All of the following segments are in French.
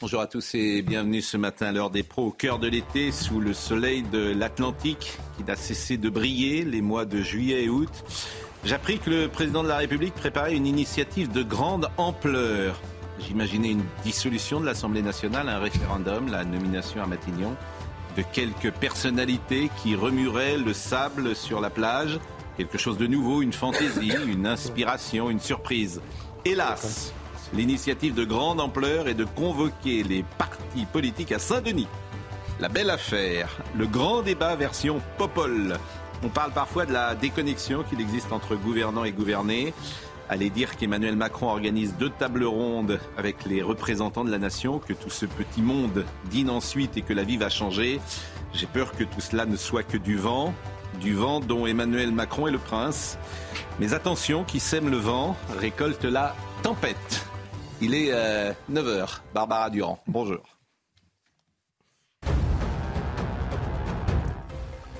Bonjour à tous et bienvenue ce matin à l'heure des pros au cœur de l'été sous le soleil de l'Atlantique qui n'a cessé de briller les mois de juillet et août. J'appris que le président de la République préparait une initiative de grande ampleur. J'imaginais une dissolution de l'Assemblée nationale, un référendum, la nomination à Matignon de quelques personnalités qui remueraient le sable sur la plage. Quelque chose de nouveau, une fantaisie, une inspiration, une surprise. Hélas, l'initiative de grande ampleur est de convoquer les partis politiques à Saint-Denis. La belle affaire, le grand débat version Popol. On parle parfois de la déconnexion qu'il existe entre gouvernants et gouvernés. Allez dire qu'Emmanuel Macron organise deux tables rondes avec les représentants de la nation, que tout ce petit monde dîne ensuite et que la vie va changer. J'ai peur que tout cela ne soit que du vent, du vent dont Emmanuel Macron est le prince. Mais attention, qui sème le vent récolte la tempête. Il est 9h. Barbara Durand, bonjour.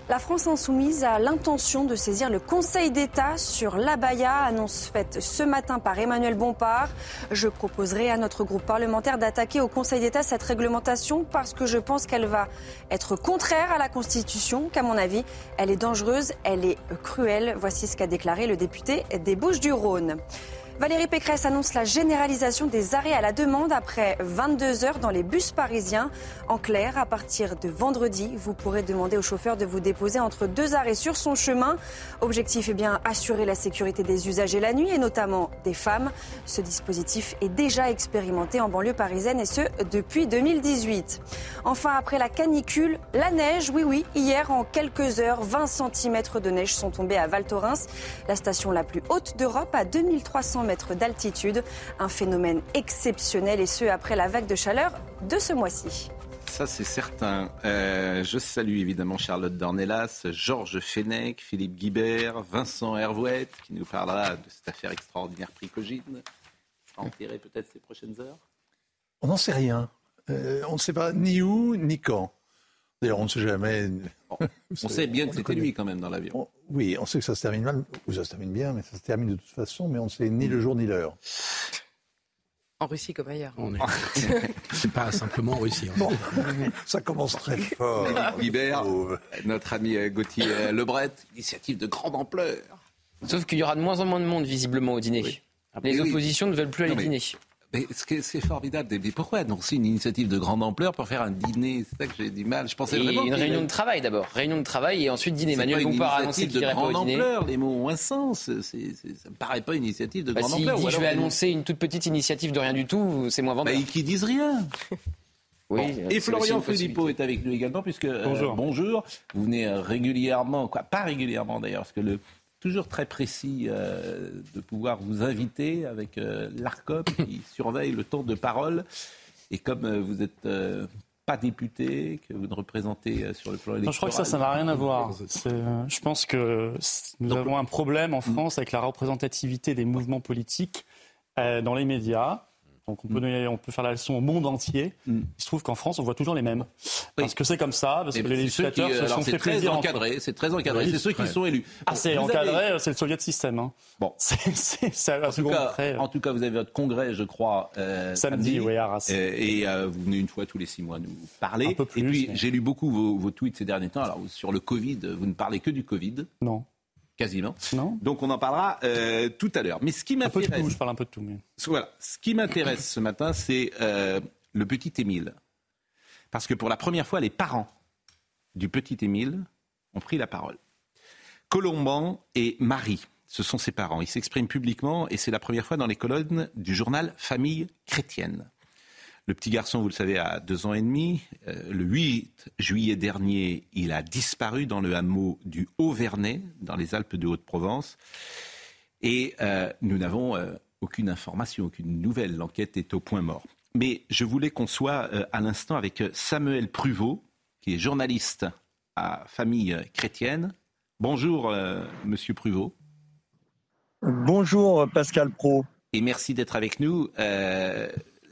La France insoumise a l'intention de saisir le Conseil d'État sur l'abaya, annonce faite ce matin par Emmanuel Bompard. Je proposerai à notre groupe parlementaire d'attaquer au Conseil d'État cette réglementation parce que je pense qu'elle va être contraire à la Constitution, qu'à mon avis, elle est dangereuse, elle est cruelle. Voici ce qu'a déclaré le député des Bouches-du-Rhône. Valérie Pécresse annonce la généralisation des arrêts à la demande après 22 heures dans les bus parisiens. En clair, à partir de vendredi, vous pourrez demander au chauffeur de vous déposer entre deux arrêts sur son chemin. Objectif est bien assurer la sécurité des usagers la nuit et notamment des femmes. Ce dispositif est déjà expérimenté en banlieue parisienne et ce depuis 2018. Enfin, après la canicule, la neige, oui oui, hier en quelques heures, 20 cm de neige sont tombés à Val Thorens, la station la plus haute d'Europe à 2300 mètres d'altitude. Un phénomène exceptionnel et ce après la vague de chaleur de ce mois-ci. Ça, c'est certain. Euh, je salue évidemment Charlotte Dornelas, Georges Fenech, Philippe Guibert, Vincent Hervouette, qui nous parlera de cette affaire extraordinaire Pricogine. Enterré peut-être ces prochaines heures On n'en sait rien. Euh, on ne sait pas ni où, ni quand. D'ailleurs, on ne sait jamais. On sait bien que c'était lui quand même dans l'avion. On- oui, on sait que ça se termine mal, ou ça se termine bien, mais ça se termine de toute façon, mais on ne sait ni le jour ni l'heure. En Russie comme ailleurs. On est... C'est pas simplement en Russie. Bon, ça commence très fort. Guibert, Pauvre. notre ami euh, Gauthier euh, Lebret, initiative de grande ampleur. Sauf qu'il y aura de moins en moins de monde visiblement au dîner. Oui. Les oui. oppositions ne veulent plus aller Non, mais- dîner. Mais ce formidable, mais pourquoi annoncer une initiative de grande ampleur pour faire un dîner C'est ça que j'ai du mal. Je pensais Et vraiment une réunion de travail d'abord. Réunion de travail et ensuite dîner. Une Bompard a annoncé initiative qu'il de irait pas grande au dîner. ampleur. Les mots ont un sens. C'est- c'est- ça me paraît pas une initiative de Bah, grande S'il ampleur. dit ou je vais annoncer une toute petite initiative de rien du tout, c'est moins Bah, vendeur. et qui disent rien. Oui, Bon. c'est Et Florian. Philippot est avec nous également, puisque euh, Bonjour. bonjour. Vous venez euh, régulièrement, quoi, pas régulièrement d'ailleurs, parce que le toujours très précis euh, de pouvoir vous inviter avec euh, l'Arcom qui surveille le temps de parole. Et comme euh, vous n'êtes pas député, que vous ne représentez euh, sur le plan électoral. Non, je crois que ça, ça n'a rien à voir. Euh, Je pense que nous Donc, avons un problème en France avec la représentativité des mouvements politiques euh, dans les médias. Donc on peut, donner- on peut faire la leçon au monde entier. Mm. Il se trouve qu'en France, on voit toujours les mêmes. Parce que c'est comme ça, parce Et que les qui, législateurs euh, se alors, sont fait très encadré, c'est très encadré. Oui, c'est ceux qui ouais. sont élus. Ah, Bon, c'est encadré, avez- c'est le Soviet système. Hein. Bon. C'est, En tout, cas, en tout cas, vous avez votre congrès, je crois, euh, Samedi, oui, à Arras. Euh, et euh, vous venez une fois tous les six mois nous parler. Un peu plus, et puis, mais- j'ai lu beaucoup vos, vos tweets ces derniers temps. Alors, sur le Covid, vous ne parlez que du Covid, Non. Quasiment. Non Donc, on en parlera euh, tout à l'heure. Mais ce qui Un peu de m'intéresse, tout, je parle un peu de tout. Mais... voilà, ce qui m'intéresse ce matin, c'est euh, le petit Émile. Parce que pour la première fois, les parents du petit Émile ont pris la parole. Colomban et Marie, ce sont ses parents. Ils s'expriment publiquement et c'est la première fois dans les colonnes du journal Famille chrétienne. Le petit garçon, vous le savez, a deux ans et demi. Euh, le 8 juillet dernier, il a disparu dans le hameau du Haut-Vernay, dans les Alpes de Haute-Provence. Et euh, nous n'avons euh, aucune information, aucune nouvelle. L'enquête est au point mort. Mais je voulais qu'on soit à l'instant avec Samuel Pruvot, qui est journaliste à Famille chrétienne. Bonjour, Monsieur Pruvot. Bonjour, Pascal Pro. Et merci d'être avec nous.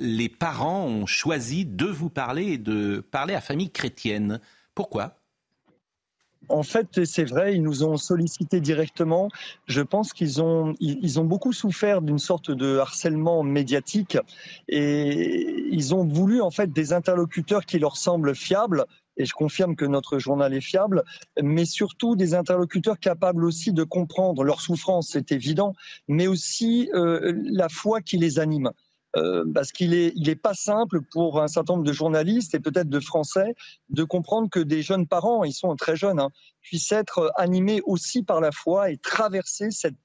Les parents ont choisi de vous parler et de parler à Famille chrétienne. Pourquoi? En fait, c'est vrai, ils nous ont sollicité directement. Je pense qu'ils ont, ils ont beaucoup souffert d'une sorte de harcèlement médiatique et ils ont voulu en fait des interlocuteurs qui leur semblent fiables. Et je confirme que notre journal est fiable, mais surtout des interlocuteurs capables aussi de comprendre leur souffrance, c'est évident, mais aussi euh, la foi qui les anime. Euh, parce qu'il est, il est pas simple pour un certain nombre de journalistes et peut-être de Français de comprendre que des jeunes parents, ils sont très jeunes, hein, puissent être animés aussi par la foi et traverser cette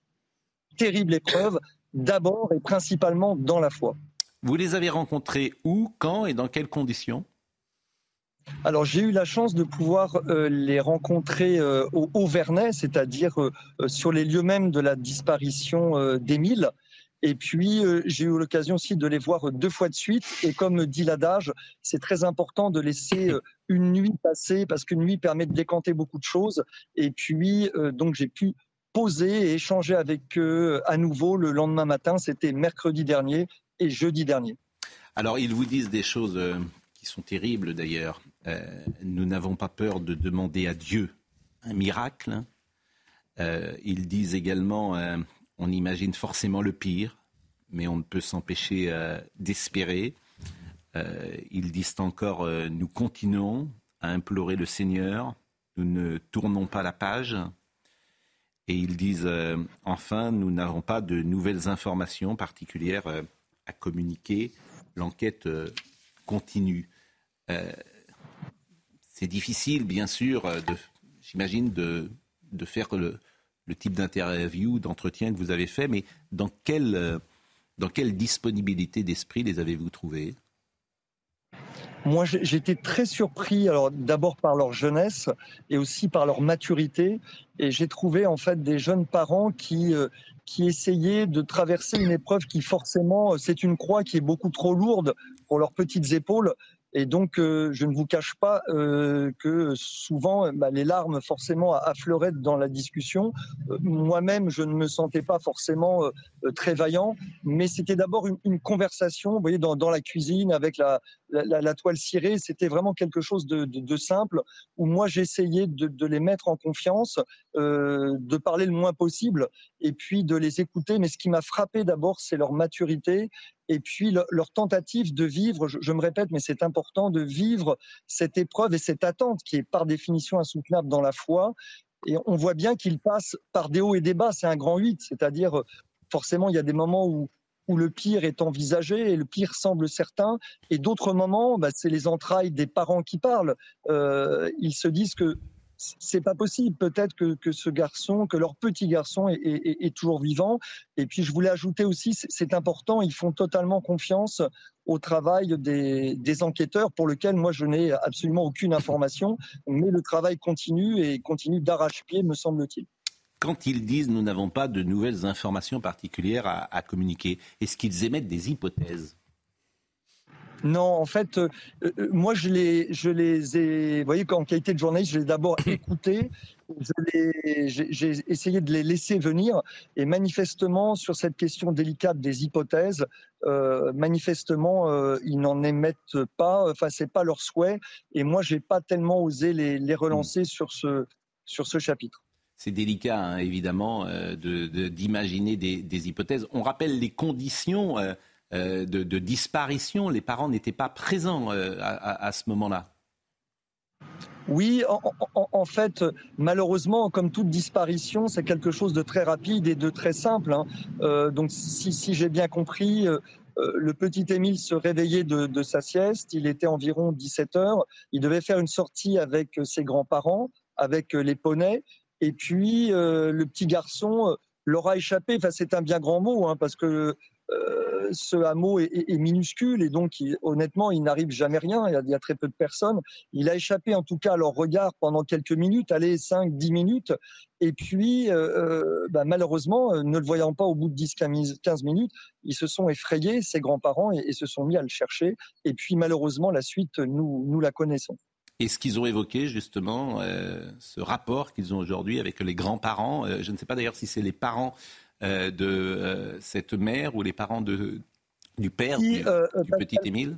terrible épreuve d'abord et principalement dans la foi. Vous les avez rencontrés où, quand et dans quelles conditions? Alors j'ai eu la chance de pouvoir euh, les rencontrer euh, au Auvernais, c'est-à-dire sur les lieux mêmes de la disparition d'Émile. Et puis, euh, j'ai eu l'occasion aussi de les voir deux fois de suite. Et comme dit l'adage, c'est très important de laisser euh, une nuit passer parce qu'une nuit permet de décanter beaucoup de choses. Et puis, euh, donc, j'ai pu poser et échanger avec eux à nouveau le lendemain matin. C'était mercredi dernier et jeudi dernier. Alors, ils vous disent des choses qui sont terribles d'ailleurs. nous n'avons pas peur de demander à Dieu un miracle. ils disent également on imagine forcément le pire, mais on ne peut s'empêcher euh, d'espérer. Euh, ils disent encore, euh, nous continuons à implorer le Seigneur, nous ne tournons pas la page. Et ils disent, enfin, nous n'avons pas de nouvelles informations particulières à communiquer. L'enquête continue. C'est difficile, bien sûr, j'imagine, de, de faire le, le type d'interview, d'entretien que vous avez fait, mais dans quelle, euh, dans quelle disponibilité d'esprit les avez-vous trouvés? Moi, j'étais très surpris, alors d'abord par leur jeunesse et aussi par leur maturité. Et j'ai trouvé en fait des jeunes parents qui, euh, qui essayaient de traverser une épreuve qui forcément, c'est une croix qui est beaucoup trop lourde pour leurs petites épaules. Et donc, euh, je ne vous cache pas euh, que souvent, bah, les larmes forcément affleuraient dans la discussion. Euh, moi-même, je ne me sentais pas forcément très vaillant, mais c'était d'abord une, conversation, vous voyez, dans, la cuisine avec la, la, toile cirée. C'était vraiment quelque chose de, simple où moi, j'essayais de, les mettre en confiance, de parler le moins possible et puis de les écouter. Mais ce qui m'a frappé d'abord, c'est leur maturité et puis leur tentative de vivre, je, me répète, mais c'est important, de vivre cette épreuve et cette attente qui est par définition insoutenable dans la foi. Et on voit bien qu'ils passent par des hauts et des bas, c'est un grand 8, c'est-à-dire forcément il y a des moments où, où le pire est envisagé et le pire semble certain, et d'autres moments, bah, c'est les entrailles des parents qui parlent. Euh, ils se disent que c'est pas possible. Peut-être que, que, ce garçon, que leur petit garçon est, toujours vivant. Et puis je voulais ajouter aussi, c'est important, ils font totalement confiance au travail des, des enquêteurs pour lequel moi je n'ai absolument aucune information, mais le travail continue et continue d'arrache-pied, me semble-t-il. Quand ils disent nous n'avons pas de nouvelles informations particulières à, à communiquer, est-ce qu'ils émettent des hypothèses? Non, en fait, euh, euh, moi, je les, je les ai, vous voyez, en qualité de journaliste, je les ai d'abord écoutés, j'ai essayé de les laisser venir, et manifestement, sur cette question délicate des hypothèses, euh, manifestement, ils n'en émettent pas, enfin, c'est pas leur souhait, et moi, j'ai pas tellement osé les, les relancer sur ce, sur ce chapitre. C'est délicat, hein, évidemment, d'imaginer de, des, hypothèses. On rappelle les conditions euh, de, disparition. Les parents n'étaient pas présents euh, à, ce moment-là. Oui, en, fait, malheureusement, comme toute disparition, c'est quelque chose de très rapide et de très simple. Hein. Euh, donc, si, j'ai bien compris, le petit Émile se réveillait de, sa sieste. Il était environ 17 heures. Il devait faire une sortie avec ses grands-parents, avec les poneys. Et puis, le petit garçon leur a échappé. Enfin, c'est un bien grand mot, hein, parce que ce hameau est, est, minuscule et donc il, honnêtement il n'arrive jamais rien. Il y, a, il y, a, très peu de personnes. Il a échappé en tout cas à leur regard pendant quelques minutes, allez 5, 10 minutes. Et puis euh, bah, malheureusement, ne le voyant pas au bout de 10, 15 minutes, ils se sont effrayés, ses grands-parents, et, et, se sont mis à le chercher. Et puis malheureusement, la suite, nous, nous la connaissons. Est-ce qu'ils ont évoqué justement euh, ce rapport qu'ils ont aujourd'hui avec les grands-parents euh, Je ne sais pas d'ailleurs si c'est les parents euh, de cette mère ou les parents de, du père du, du petit Émile.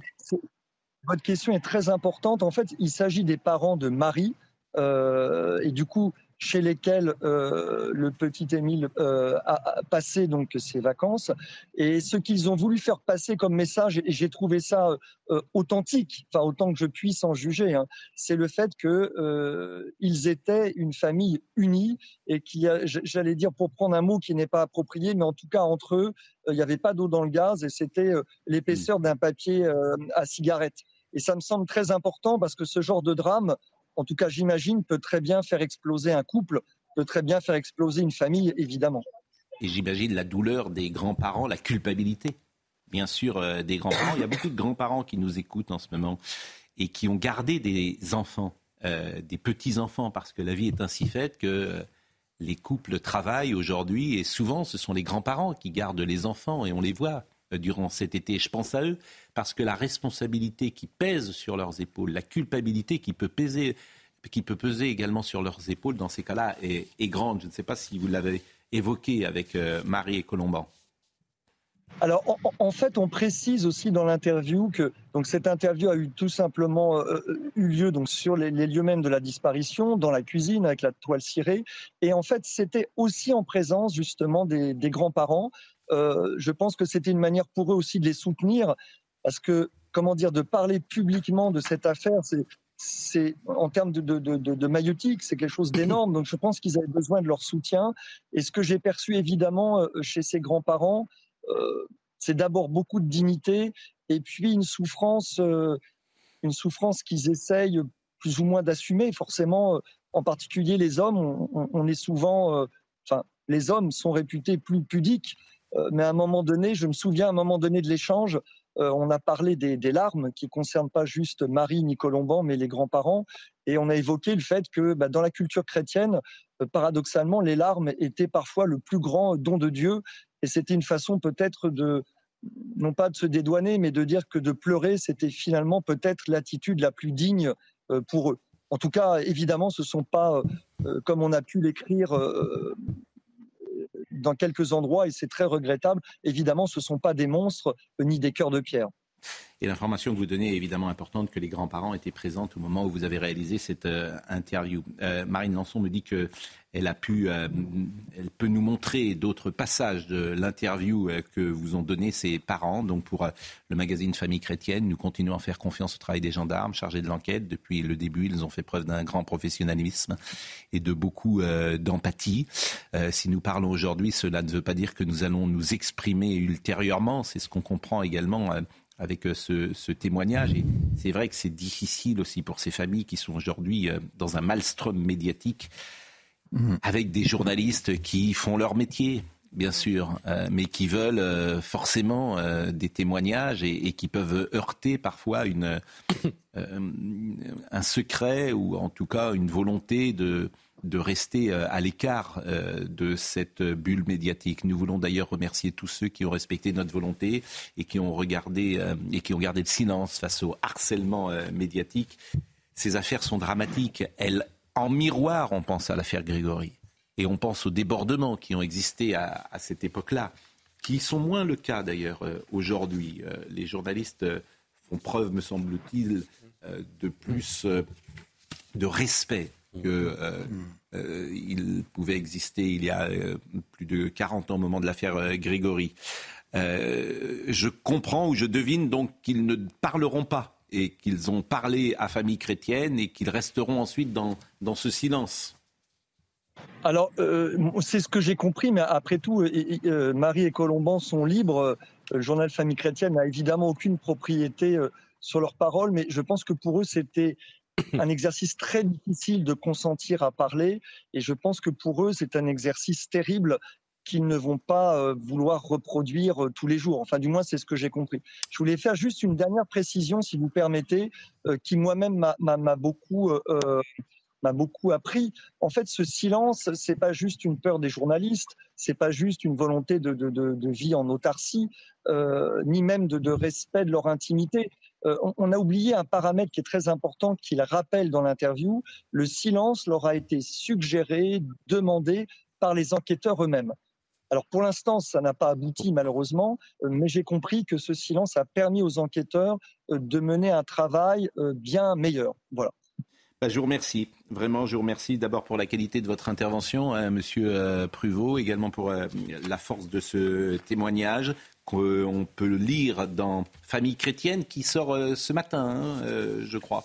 Votre question est très importante. En fait, il s'agit des parents de Marie. et du coup, chez lesquels euh, le petit Émile euh, a, passé donc ses vacances. Et ce qu'ils ont voulu faire passer comme message, et j'ai trouvé ça euh, authentique, enfin autant que je puisse en juger, hein, c'est le fait que euh, ils étaient une famille unie et qui, j'allais dire pour prendre un mot qui n'est pas approprié, mais en tout cas entre eux, il n'y avait pas d'eau dans le gaz et c'était l'épaisseur d'un papier à cigarette. Et ça me semble très important parce que ce genre de drame, en tout cas j'imagine, peut très bien faire exploser un couple, peut très bien faire exploser une famille, évidemment. Et j'imagine la douleur des grands-parents, la culpabilité, bien sûr, euh, des grands-parents. Il y a beaucoup de grands-parents qui nous écoutent en ce moment et qui ont gardé des enfants, euh, des petits-enfants, parce que la vie est ainsi faite que euh, les couples travaillent aujourd'hui et souvent ce sont les grands-parents qui gardent les enfants et on les voit durant cet été. Je pense à eux parce que la responsabilité qui pèse sur leurs épaules, la culpabilité qui peut peser, également sur leurs épaules dans ces cas-là est, grande. Je ne sais pas si vous l'avez évoqué avec euh, Marie et Colomban. Alors, en, fait, on précise aussi dans l'interview que donc cette interview a eu tout simplement euh, eu lieu donc sur les, lieux mêmes de la disparition, dans la cuisine avec la toile cirée, et en fait, c'était aussi en présence justement des grands-parents. Euh, je pense que c'était une manière pour eux aussi de les soutenir, parce que comment dire, de parler publiquement de cette affaire, c'est en termes de, de, de, de maïotique, c'est quelque chose d'énorme. Donc je pense qu'ils avaient besoin de leur soutien. Et ce que j'ai perçu évidemment euh, chez ces grands-parents, euh, c'est d'abord beaucoup de dignité et puis une souffrance, une souffrance qu'ils essayent plus ou moins d'assumer. Forcément, en particulier les hommes, on, est souvent, enfin, les hommes sont réputés plus pudiques. Euh, mais à un moment donné, je me souviens à un moment donné de l'échange, on a parlé des, larmes qui concernent pas juste Marie ni Colomban, mais les grands-parents, et on a évoqué le fait que bah, dans la culture chrétienne, paradoxalement, les larmes étaient parfois le plus grand don de Dieu, et c'était une façon peut-être de, non pas de se dédouaner, mais de dire que de pleurer, c'était finalement peut-être l'attitude la plus digne pour eux. En tout cas, évidemment, ce ne sont pas, euh, comme on a pu l'écrire euh, dans quelques endroits, et c'est très regrettable, évidemment, ce ne sont pas des monstres ni des cœurs de pierre. Et l'information que vous donnez est évidemment importante que les grands-parents étaient présents au moment où vous avez réalisé cette euh, interview. Euh, Marine Lançon me dit qu'elle a pu, euh, elle peut nous montrer d'autres passages de l'interview que vous ont donné ses parents. Donc pour le magazine Famille chrétienne, nous continuons à faire confiance au travail des gendarmes chargés de l'enquête. Depuis le début, ils ont fait preuve d'un grand professionnalisme et de beaucoup d'empathie. si nous parlons aujourd'hui, cela ne veut pas dire que nous allons nous exprimer ultérieurement. C'est ce qu'on comprend également avec ce, ce témoignage. Et c'est vrai que c'est difficile aussi pour ces familles qui sont aujourd'hui dans un maelstrom médiatique mmh. avec des journalistes qui font leur métier. Bien sûr, euh, mais qui veulent euh, forcément euh, des témoignages et, et, qui peuvent heurter parfois une, un secret ou en tout cas une volonté de, de rester à l'écart de cette bulle médiatique. Nous voulons d'ailleurs remercier tous ceux qui ont respecté notre volonté et qui ont regardé et qui ont gardé le silence face au harcèlement médiatique. Ces affaires sont dramatiques. Elles, en miroir, on pense à l'affaire Grégory et on pense aux débordements qui ont existé à cette époque-là, qui sont moins le cas d'ailleurs aujourd'hui. les journalistes font preuve, me semble-t-il, de plus de respect que euh, euh, pouvait exister il y a euh, plus de 40 ans au moment de l'affaire euh, Grégory. je comprends ou je devine donc qu'ils ne parleront pas et qu'ils ont parlé à famille chrétienne et qu'ils resteront ensuite dans, dans ce silence. Alors, euh, c'est ce que j'ai compris, mais après tout, euh, Marie et Colomban sont libres. Le journal Famille chrétienne n'a évidemment aucune propriété euh, sur leurs paroles, mais je pense que pour eux, c'était un exercice très difficile de consentir à parler, et je pense que pour eux, c'est un exercice terrible qu'ils ne vont pas euh, vouloir reproduire euh, tous les jours. Enfin, du moins, c'est ce que j'ai compris. Je voulais faire juste une dernière précision, si vous permettez, euh, qui moi-même m'a- beaucoup m'a beaucoup appris. En fait, ce silence, c'est pas juste une peur des journalistes, c'est pas juste une volonté de, vie en autarcie, ni même de respect de leur intimité. Euh, on, a oublié un paramètre qui est très important, qu'il rappelle dans l'interview. Le silence leur a été suggéré, demandé par les enquêteurs eux-mêmes. Alors pour l'instant, ça n'a pas abouti malheureusement, euh, mais j'ai compris que ce silence a permis aux enquêteurs euh, de mener un travail bien meilleur. Voilà. Bah, je vous remercie. Vraiment, je vous remercie d'abord pour la qualité de votre intervention, hein, Monsieur Pruvot, également pour la force de ce témoignage qu'on peut lire dans Famille chrétienne qui sort euh, ce matin, hein, euh, je crois.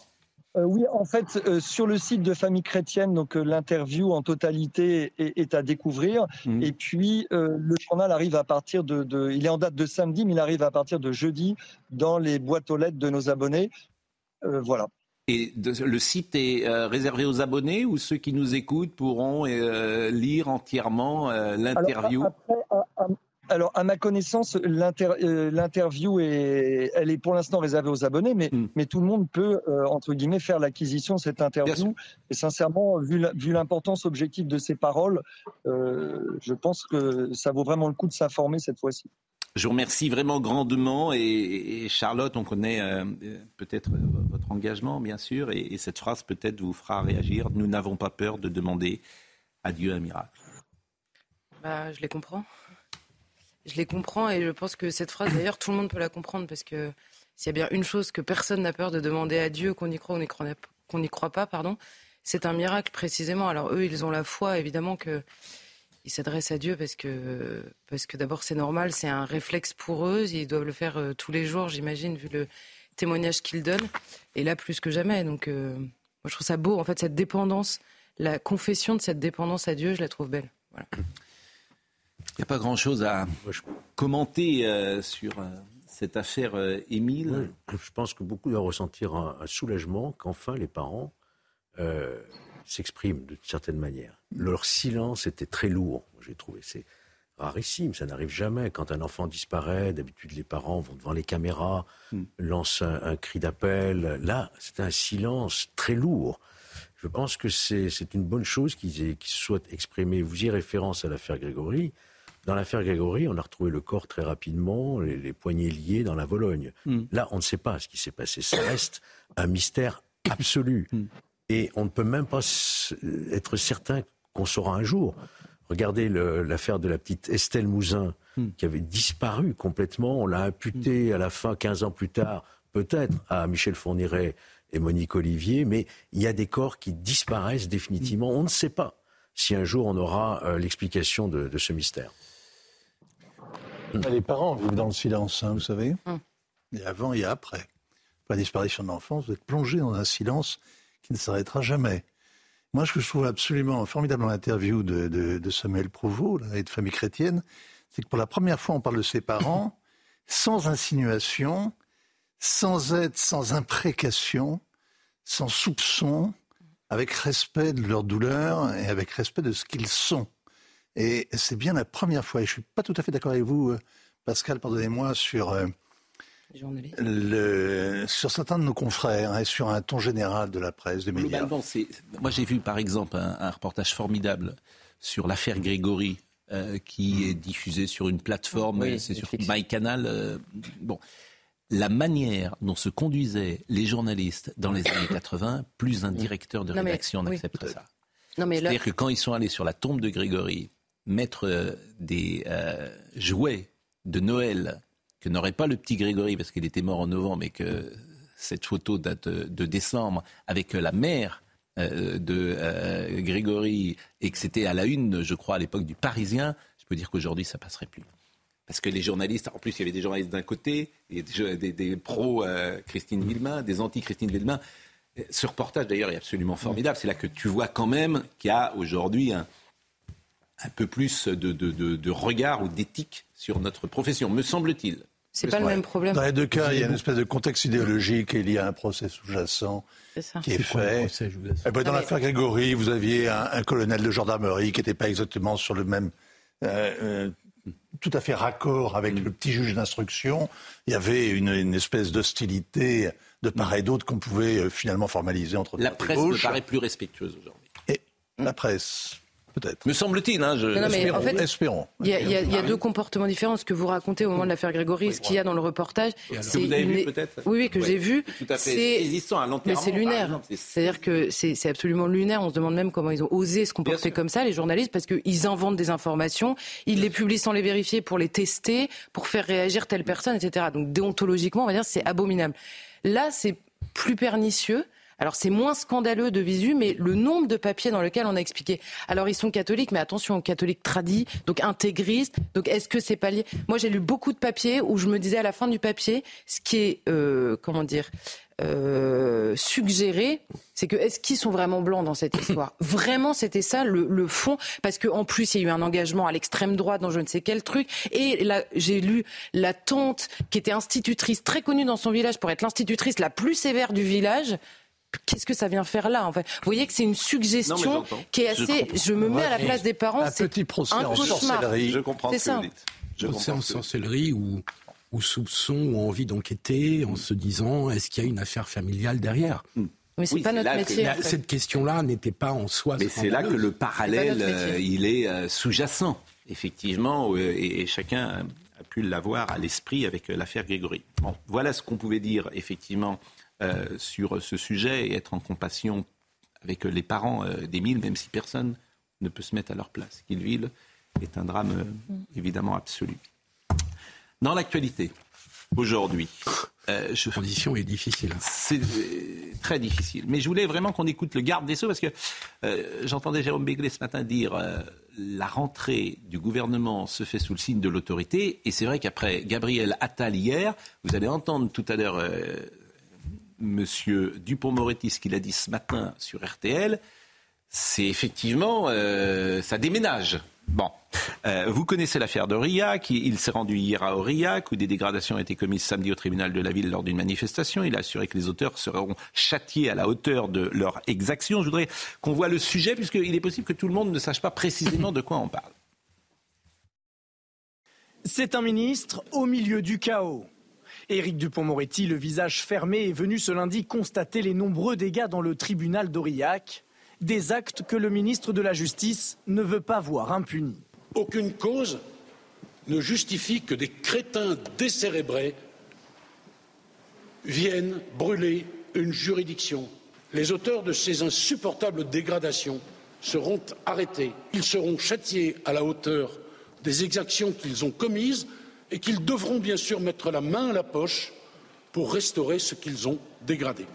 Euh, oui, en fait, euh, sur le site de Famille Chrétienne, donc euh, l'interview en totalité est, est à découvrir. Mhm. Et puis le journal arrive à partir de, de, il est en date de samedi, mais il arrive à partir de jeudi dans les boîtes aux lettres de nos abonnés. Voilà. Et de- le site est réservé aux abonnés ou ceux qui nous écoutent pourront lire entièrement l'interview? Alors, à- ma connaissance, euh, l'interview est, elle est pour l'instant réservée aux abonnés, mais, Mm. mais tout le monde peut, euh, entre guillemets, faire l'acquisition de cette interview. Et sincèrement, vu l'importance objective de ces paroles, euh, je pense que ça vaut vraiment le coup de s'informer cette fois-ci. Je vous remercie vraiment grandement et, et Charlotte, on connaît euh, peut-être votre engagement, bien sûr, et, et cette phrase peut-être vous fera réagir. Nous n'avons pas peur de demander à Dieu un miracle. Bah, je les comprends. Je les comprends et je pense que cette phrase, d'ailleurs, tout le monde peut la comprendre parce que s'il y a bien une chose que personne n'a peur de demander à Dieu, qu'on y croit ou qu'on n'y croit pas, pardon, c'est un miracle précisément. Alors eux, ils ont la foi, évidemment que ils s'adressent à Dieu parce que parce que d'abord c'est normal, c'est un réflexe pour eux, ils doivent le faire euh, tous les jours, j'imagine, vu le témoignage qu'ils donnent. Et là, plus que jamais. Donc, euh, moi, je trouve ça beau, en fait, cette dépendance, la confession de cette dépendance à Dieu, je la trouve belle. Voilà. Il n'y a pas grand-chose à commenter euh, sur euh, cette affaire, euh, Émile. Oui, je pense que beaucoup doivent ressentir un, un soulagement qu'enfin les parents s'expriment d'une certaine manière. Leur silence était très lourd, j'ai trouvé. C'est rarissime, ça n'arrive jamais. Quand un enfant disparaît, d'habitude les parents vont devant les caméras, lancent un, un cri d'appel. Là, c'est un silence très lourd. Je pense que c'est une bonne chose qu'ils se soient exprimés. Vous y référence à l'affaire Grégory. Dans l'affaire Grégory, on a retrouvé le corps très rapidement, les, les poignets liés dans la Vologne. Là, on ne sait pas ce qui s'est passé. Ça reste un mystère absolu. Et on ne peut même pas être certain qu'on saura un jour. Regardez l'affaire de la petite Estelle Mouzin, qui avait disparu complètement. On l'a imputée à la fin, 15 ans plus tard, peut-être à Michel Fourniret et Monique Olivier, mais il y a des corps qui disparaissent définitivement. On ne sait pas si un jour on aura euh, l'explication de, de ce mystère. Les parents vivent dans le silence, hein, vous savez. Hum. Il y a avant, il y a après. Pour la disparition de l'enfance, vous êtes plongé dans un silence qui ne s'arrêtera jamais. Moi, ce que je trouve absolument formidable dans l'interview de, de- de Samuel Provost là, et de Famille Chrétienne, c'est que pour la première fois, on parle de ses parents sans insinuation, sans aide, sans imprécation, sans soupçon, avec respect de leur douleur et avec respect de ce qu'ils sont. Et c'est bien la première fois, et je suis pas tout à fait d'accord avec vous, euh, Pascal, pardonnez-moi, sur, euh, le, sur certains de nos confrères hein, et sur un ton général de la presse, des médias. Globalement, c'est- Moi, j'ai vu par exemple un, un reportage formidable sur l'affaire Grégory. euh, qui est diffusé sur une plateforme, Oui, c'est sur. MyCanal. euh, bon, la manière dont se conduisaient les journalistes dans les années 80, plus un directeur de Non, mais- rédaction oui. n'accepte ça. Non, mais là, C'est-à-dire que quand ils sont allés sur la tombe de Grégory, mettre euh, des euh, jouets de Noël que n'aurait pas le petit Grégory parce qu'il était mort en novembre et que cette photo date de, de décembre avec la mère euh, de euh, Grégory et que c'était à la une, je crois, à l'époque du Parisien, je peux dire qu'aujourd'hui ça passerait plus. Parce que les journalistes, en plus il y avait des journalistes d'un côté, des, des, des pros euh, Christine Villemain, des anti-Christine Villemain. Ce reportage d'ailleurs est absolument formidable. C'est là que tu vois quand même qu'il y a aujourd'hui un, un peu plus de, de, de, de regard ou d'éthique sur notre profession, me semble-t-il. c'est pas le même problème. Dans les deux cas, il y a une espèce de contexte idéologique et il y a un procès sous-jacent qui est, le fait. procès, je vous laisse Eh ben, dans l'affaire Grégory, vous aviez un, un colonel de gendarmerie qui n'était pas exactement sur le même euh, euh, tout à fait raccord avec le petit juge d'instruction. Il y avait une, une espèce d'hostilité de part et d'autre qu'on pouvait euh, finalement formaliser entre La et presse me paraît plus respectueuse aujourd'hui. Et la presse, peut-être. Me semble-t-il. Hein, je... Non, non, mais espérons, en fait, espérons. Il y, a, il y a- il y a deux comportements différents. Ce que vous racontez au moment de l'affaire Grégory, ce qu'il y a dans le reportage, Que vous avez une- vu peut-être Oui, oui, que Ouais. j'ai vu. Tout à fait saisissant à Mais c'est lunaire. C'est-à-dire que c'est c'est absolument lunaire. On se demande même comment ils ont osé se comporter comme ça, les journalistes, parce qu'ils inventent des informations, ils les publient sans les vérifier pour les tester, pour faire réagir telle personne, etc. Donc déontologiquement, on va dire, c'est abominable. Là, c'est plus pernicieux. Alors c'est moins scandaleux de visu, mais le nombre de papiers dans lesquels on a expliqué. Alors ils sont catholiques, mais attention, catholiques tradis, donc intégristes. Donc est-ce que c'est pas lié? Moi j'ai lu beaucoup de papiers où je me disais à la fin du papier, ce qui est euh, comment dire euh, suggéré, c'est que est-ce qu'ils sont vraiment blancs dans cette histoire? Vraiment, c'était ça le, le fond, parce qu'en plus il y a eu un engagement à l'extrême droite dans je ne sais quel truc. Et là, j'ai lu la tante qui était institutrice très connue dans son village pour être l'institutrice la plus sévère du village. Qu'est-ce que ça vient faire là en fait? Vous voyez que c'est une suggestion qui est assez. Je, me mets à la place des parents. Un petit procès un en sorcellerie. Je comprends C'est ce que ça. vous dites. Je Procès en ce que- sorcellerie ou, ou soupçon ou envie d'enquêter en se disant est-ce qu'il y a une affaire familiale derrière? Mais c'est Oui, pas notre que- métier. Là, en fait. Cette question-là n'était pas en soi. Mais c'est là que le parallèle, notre euh, il est euh, sous-jacent, effectivement, euh, et, et chacun a pu l'avoir à l'esprit avec euh, l'affaire Grégory. Bon, voilà ce qu'on pouvait dire, effectivement, euh, sur ce sujet et être en compassion avec les parents euh, d'Émile, même si personne ne peut se mettre à leur place. Qu'il vive est un drame euh, évidemment absolu. Dans l'actualité, aujourd'hui, euh, je, La condition est difficile. c'est euh, très difficile. Mais je voulais vraiment qu'on écoute le garde des Sceaux parce que euh, j'entendais Jérôme Béglé ce matin dire la rentrée du gouvernement se fait sous le signe de l'autorité. Et c'est vrai qu'après Gabriel Attal hier, vous allez entendre tout à l'heure Monsieur Dupont-Moretti ce qu'il a dit ce matin sur RTL. C'est effectivement, euh, ça déménage. Bon, Euh, vous connaissez l'affaire d'Aurillac. Il, il s'est rendu hier à Aurillac où des dégradations ont été commises samedi au tribunal de la ville lors d'une manifestation. Il a assuré que les auteurs seront châtiés à la hauteur de leur exaction. Je voudrais qu'on voit le sujet puisqu'il est possible que tout le monde ne sache pas précisément de quoi on parle. C'est un ministre au milieu du chaos. Éric Dupont-Moretti, le visage fermé, est venu ce lundi constater les nombreux dégâts dans le tribunal d'Aurillac, des actes que le ministre de la Justice ne veut pas voir impunis. Aucune cause ne justifie que des crétins décérébrés viennent brûler une juridiction. Les auteurs de ces insupportables dégradations seront arrêtés. Ils seront châtiés à la hauteur des exactions qu'ils ont commises et qu'ils devront bien sûr mettre la main à la poche pour restaurer ce qu'ils ont dégradé.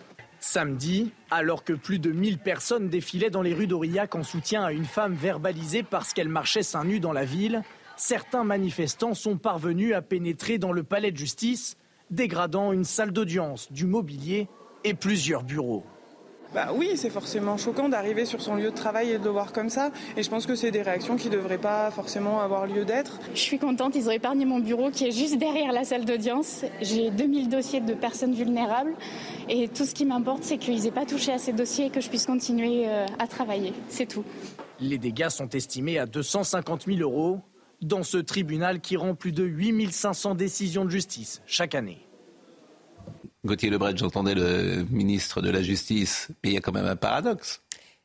Samedi, alors que plus de 1000 personnes défilaient dans les rues d'Aurillac en soutien à une femme verbalisée parce qu'elle marchait seins nus dans la ville, certains manifestants sont parvenus à pénétrer dans le palais de justice, dégradant une salle d'audience, du mobilier et plusieurs bureaux. Bah oui, c'est forcément choquant d'arriver sur son lieu de travail et de le voir comme ça. Et je pense que c'est des réactions qui ne devraient pas forcément avoir lieu d'être. Je suis contente, ils ont épargné mon bureau qui est juste derrière la salle d'audience. J'ai 2000 dossiers de personnes vulnérables et tout ce qui m'importe, c'est qu'ils n'aient pas touché à ces dossiers et que je puisse continuer euh, à travailler. C'est tout. Les dégâts sont estimés à 250 000 euros dans ce tribunal qui rend plus de 8500 décisions de justice chaque année. Gauthier Lebret, j'entendais le ministre de la Justice, mais il y a quand même un paradoxe.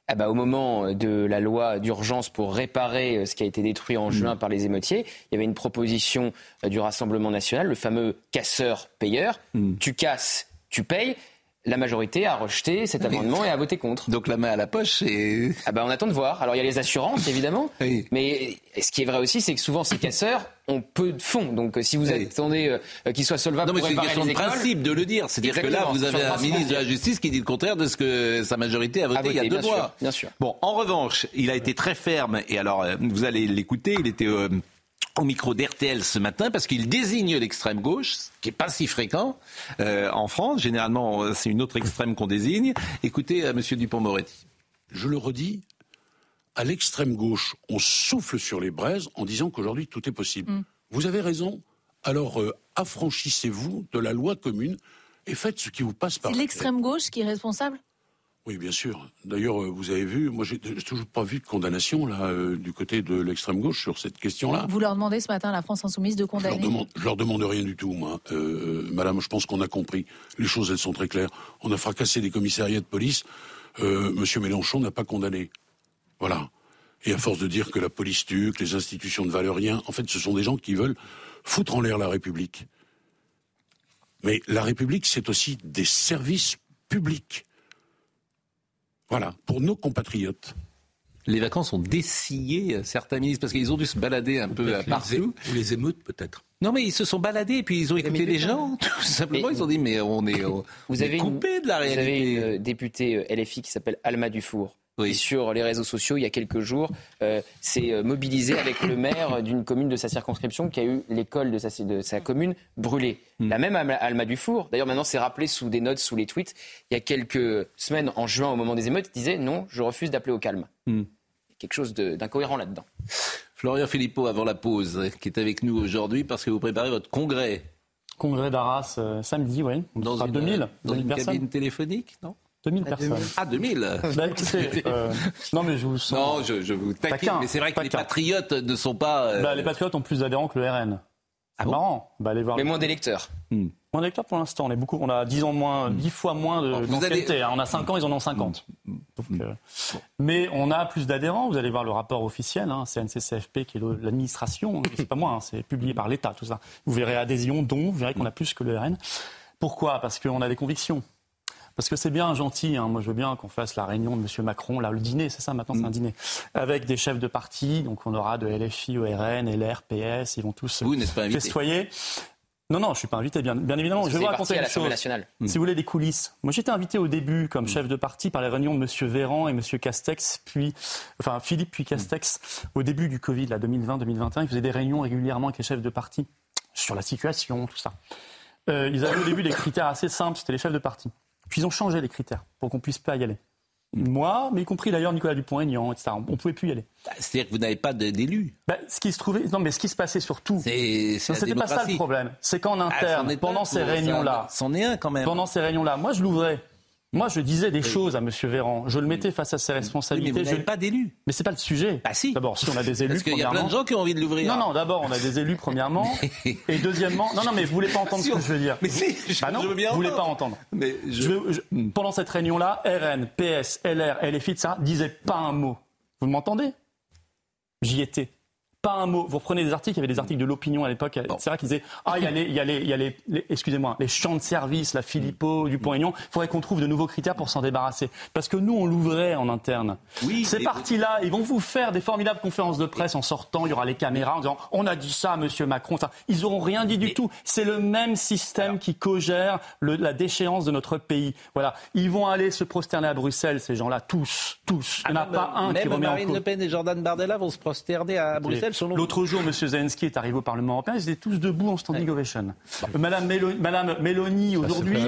Ah bah, au moment de la loi d'urgence pour réparer euh, ce qui a été détruit en juin par les émeutiers, il y avait une proposition euh, du Rassemblement national, le fameux casseur-payeur. Tu casses, tu payes. La majorité a rejeté cet amendement et a voté contre. Donc la main à la poche et... Ah bah on attend de voir. Alors il y a les assurances évidemment, mais ce qui est vrai aussi c'est que souvent ces casseurs ont peu de fonds. Donc euh, si vous attendez euh, qu'ils soient solvables Non, mais pour c'est une question de principe de le dire. C'est-à-dire que là, vous avez un ministre de la Justice qui dit le contraire de ce que sa majorité a voté, A voté, il y a deux bien mois. sûr, bien sûr. Bon, en revanche, il a été très ferme, et alors euh, vous allez l'écouter, il était euh, au micro d'RTL ce matin parce qu'il désigne l'extrême gauche, ce qui n'est pas si fréquent euh, en France. Généralement, euh, c'est une autre extrême qu'on désigne. Écoutez, euh, Monsieur Dupont-Moretti. Je le redis, à l'extrême gauche, on souffle sur les braises en disant qu'aujourd'hui tout est possible. Vous avez raison. Alors euh, affranchissez-vous de la loi commune et faites ce qui vous passe par C'est l'extrême gauche qui est responsable? Oui, bien sûr. D'ailleurs, euh, vous avez vu, moi, j'ai toujours pas vu de condamnation là euh, du côté de l'extrême gauche sur cette question-là. Vous leur demandez ce matin à la France insoumise de condamner. Je leur demande, je leur demande rien du tout, moi. Euh, madame, je pense qu'on a compris. Les choses, elles sont très claires. On a fracassé des commissariats de police. Euh, Monsieur Mélenchon n'a pas condamné. Voilà. Et à force de dire que la police tue, que les institutions ne valent rien, en fait, ce sont des gens qui veulent foutre en l'air la République. Mais la République, c'est aussi des services publics. Voilà, pour nos compatriotes. Les vacances ont dessillé certains ministres parce qu'ils ont dû se balader un peu partout. Ou les émeutes, peut-être. Non, mais ils se sont baladés et puis ils ont écouté les gens. Tout simplement, ils ont dit mais on est, on Vous est avez coupé une, de la Vous avez réalité. une euh, députée euh, LFI qui s'appelle Alma Dufour. Oui. qui, sur les réseaux sociaux, il y a quelques jours, euh, s'est euh, mobilisée avec le maire d'une commune de sa circonscription qui a eu l'école de sa, de sa commune brûlée. Hmm. La même Alma, Dufour, d'ailleurs maintenant c'est rappelé sous des notes, sous les tweets, il y a quelques semaines, en juin, au moment des émeutes, disait non, je refuse d'appeler au calme. Hmm. Quelque chose d'incohérent là-dedans. Florian Philippot, avant la pause, qui est avec nous aujourd'hui parce que vous préparez votre congrès. Congrès d'Arras euh, samedi, oui. On Dans sera une, 2000, dans 2000 une personnes. cabine téléphonique, non? 2000 personnes. Ah, 2000 Bah, écoutez, euh, non mais je vous sens. Non, je, je vous taquine, Taquin, mais c'est vrai que les patriotes ne sont pas... euh, Bah, les patriotes ont plus d'adhérents que le RN. C'est marrant. Bah, allez voir. Mais moins d'électeurs. Moins d'électeurs pour l'instant. On est beaucoup. On a 10 ans moins, 10 fois moins de Hmm. vous Hmm. hein. On a 5 ans, ils en ont 50. Donc, euh, Mais on a plus d'adhérents. Vous allez voir le rapport officiel. Hein, c'est NCCFP qui est l'administration. C'est pas moi. hein, c'est publié par l'État. Tout ça. Vous verrez adhésion, dons. Vous verrez qu'on a plus que le RN. Pourquoi? Parce qu'on a des convictions. Parce que c'est bien gentil, hein. moi je veux bien qu'on fasse la réunion de M. Macron, là le dîner, c'est ça maintenant, c'est un dîner, avec des chefs de parti, donc on aura de LFI au RN, LR, PS, ils vont tous Vous n'êtes pas festoyer. Non, non, je suis pas invité, bien, bien évidemment. Je vais vous raconter une chose. nationale. Si vous voulez des coulisses, moi j'étais invité au début comme chef de parti par les réunions de M. Véran et M. Castex, puis enfin Philippe puis Castex au début du Covid, là 2020-2021, ils faisaient des réunions régulièrement avec les chefs de parti sur la situation, tout ça. Euh, ils avaient au début des critères assez simples, c'était les chefs de parti. Puis ils ont changé les critères pour qu'on puisse pas y aller. Moi, mais y compris d'ailleurs Nicolas Dupont-Aignan, etc. On ne pouvait plus y aller. C'est-à-dire que vous n'avez pas d'élus. Bah, ce qui se trouvait, non, mais ce qui se passait surtout, c'était pas ça le problème. C'est qu'en Ah, interne, pendant ces réunions-là, C'en est un quand même. pendant ces réunions-là, moi je l'ouvrais. Moi, je disais des choses à M. Véran. Je le mettais face à ses Oui, mais responsabilités. vous Je- pas d'élus. Mais c'est pas le sujet. Bah si. D'abord, si on a des élus, Parce qu'il y a plein de gens qui ont envie de l'ouvrir. Non, non, d'abord, on a des élus, premièrement. et deuxièmement, non, non, mais vous voulez pas entendre Si ce que je veux dire. Mais si, je, Bah non, je veux bien vous voulez pas entendre. Mais je- je- pendant cette réunion-là, RN, PS, LR, LFI, etc., disaient pas un mot. Vous m'entendez? J'y étais. Pas un mot. Vous reprenez des articles, il y avait des articles de l'opinion à l'époque, etc., qui disaient Ah, il y a les, il y a les, il y a les, les- excusez-moi, les champs de service, la Philippot, Dupont-Aignan, il faudrait qu'on trouve de nouveaux critères pour s'en débarrasser. Parce que nous, on l'ouvrait en interne. Oui, Ces partis-là, ils vont vous faire des formidables conférences de presse en sortant, il y aura les caméras en disant On a dit ça à M. Macron. Ça. Ils n'auront rien dit du tout. C'est le même système qui co-gère le- la déchéance de notre pays. Voilà. Ils vont aller se prosterner à Bruxelles, ces gens-là, tous, tous. Il n'y en a même, pas un qui remet en Marine cause. Le Pen et Jordan Bardella vont se prosterner à Bruxelles L'autre jour, M. Zelensky est arrivé au Parlement européen, ils étaient tous debout en standing ovation. Madame, Mélo- Madame Mélanie, aujourd'hui,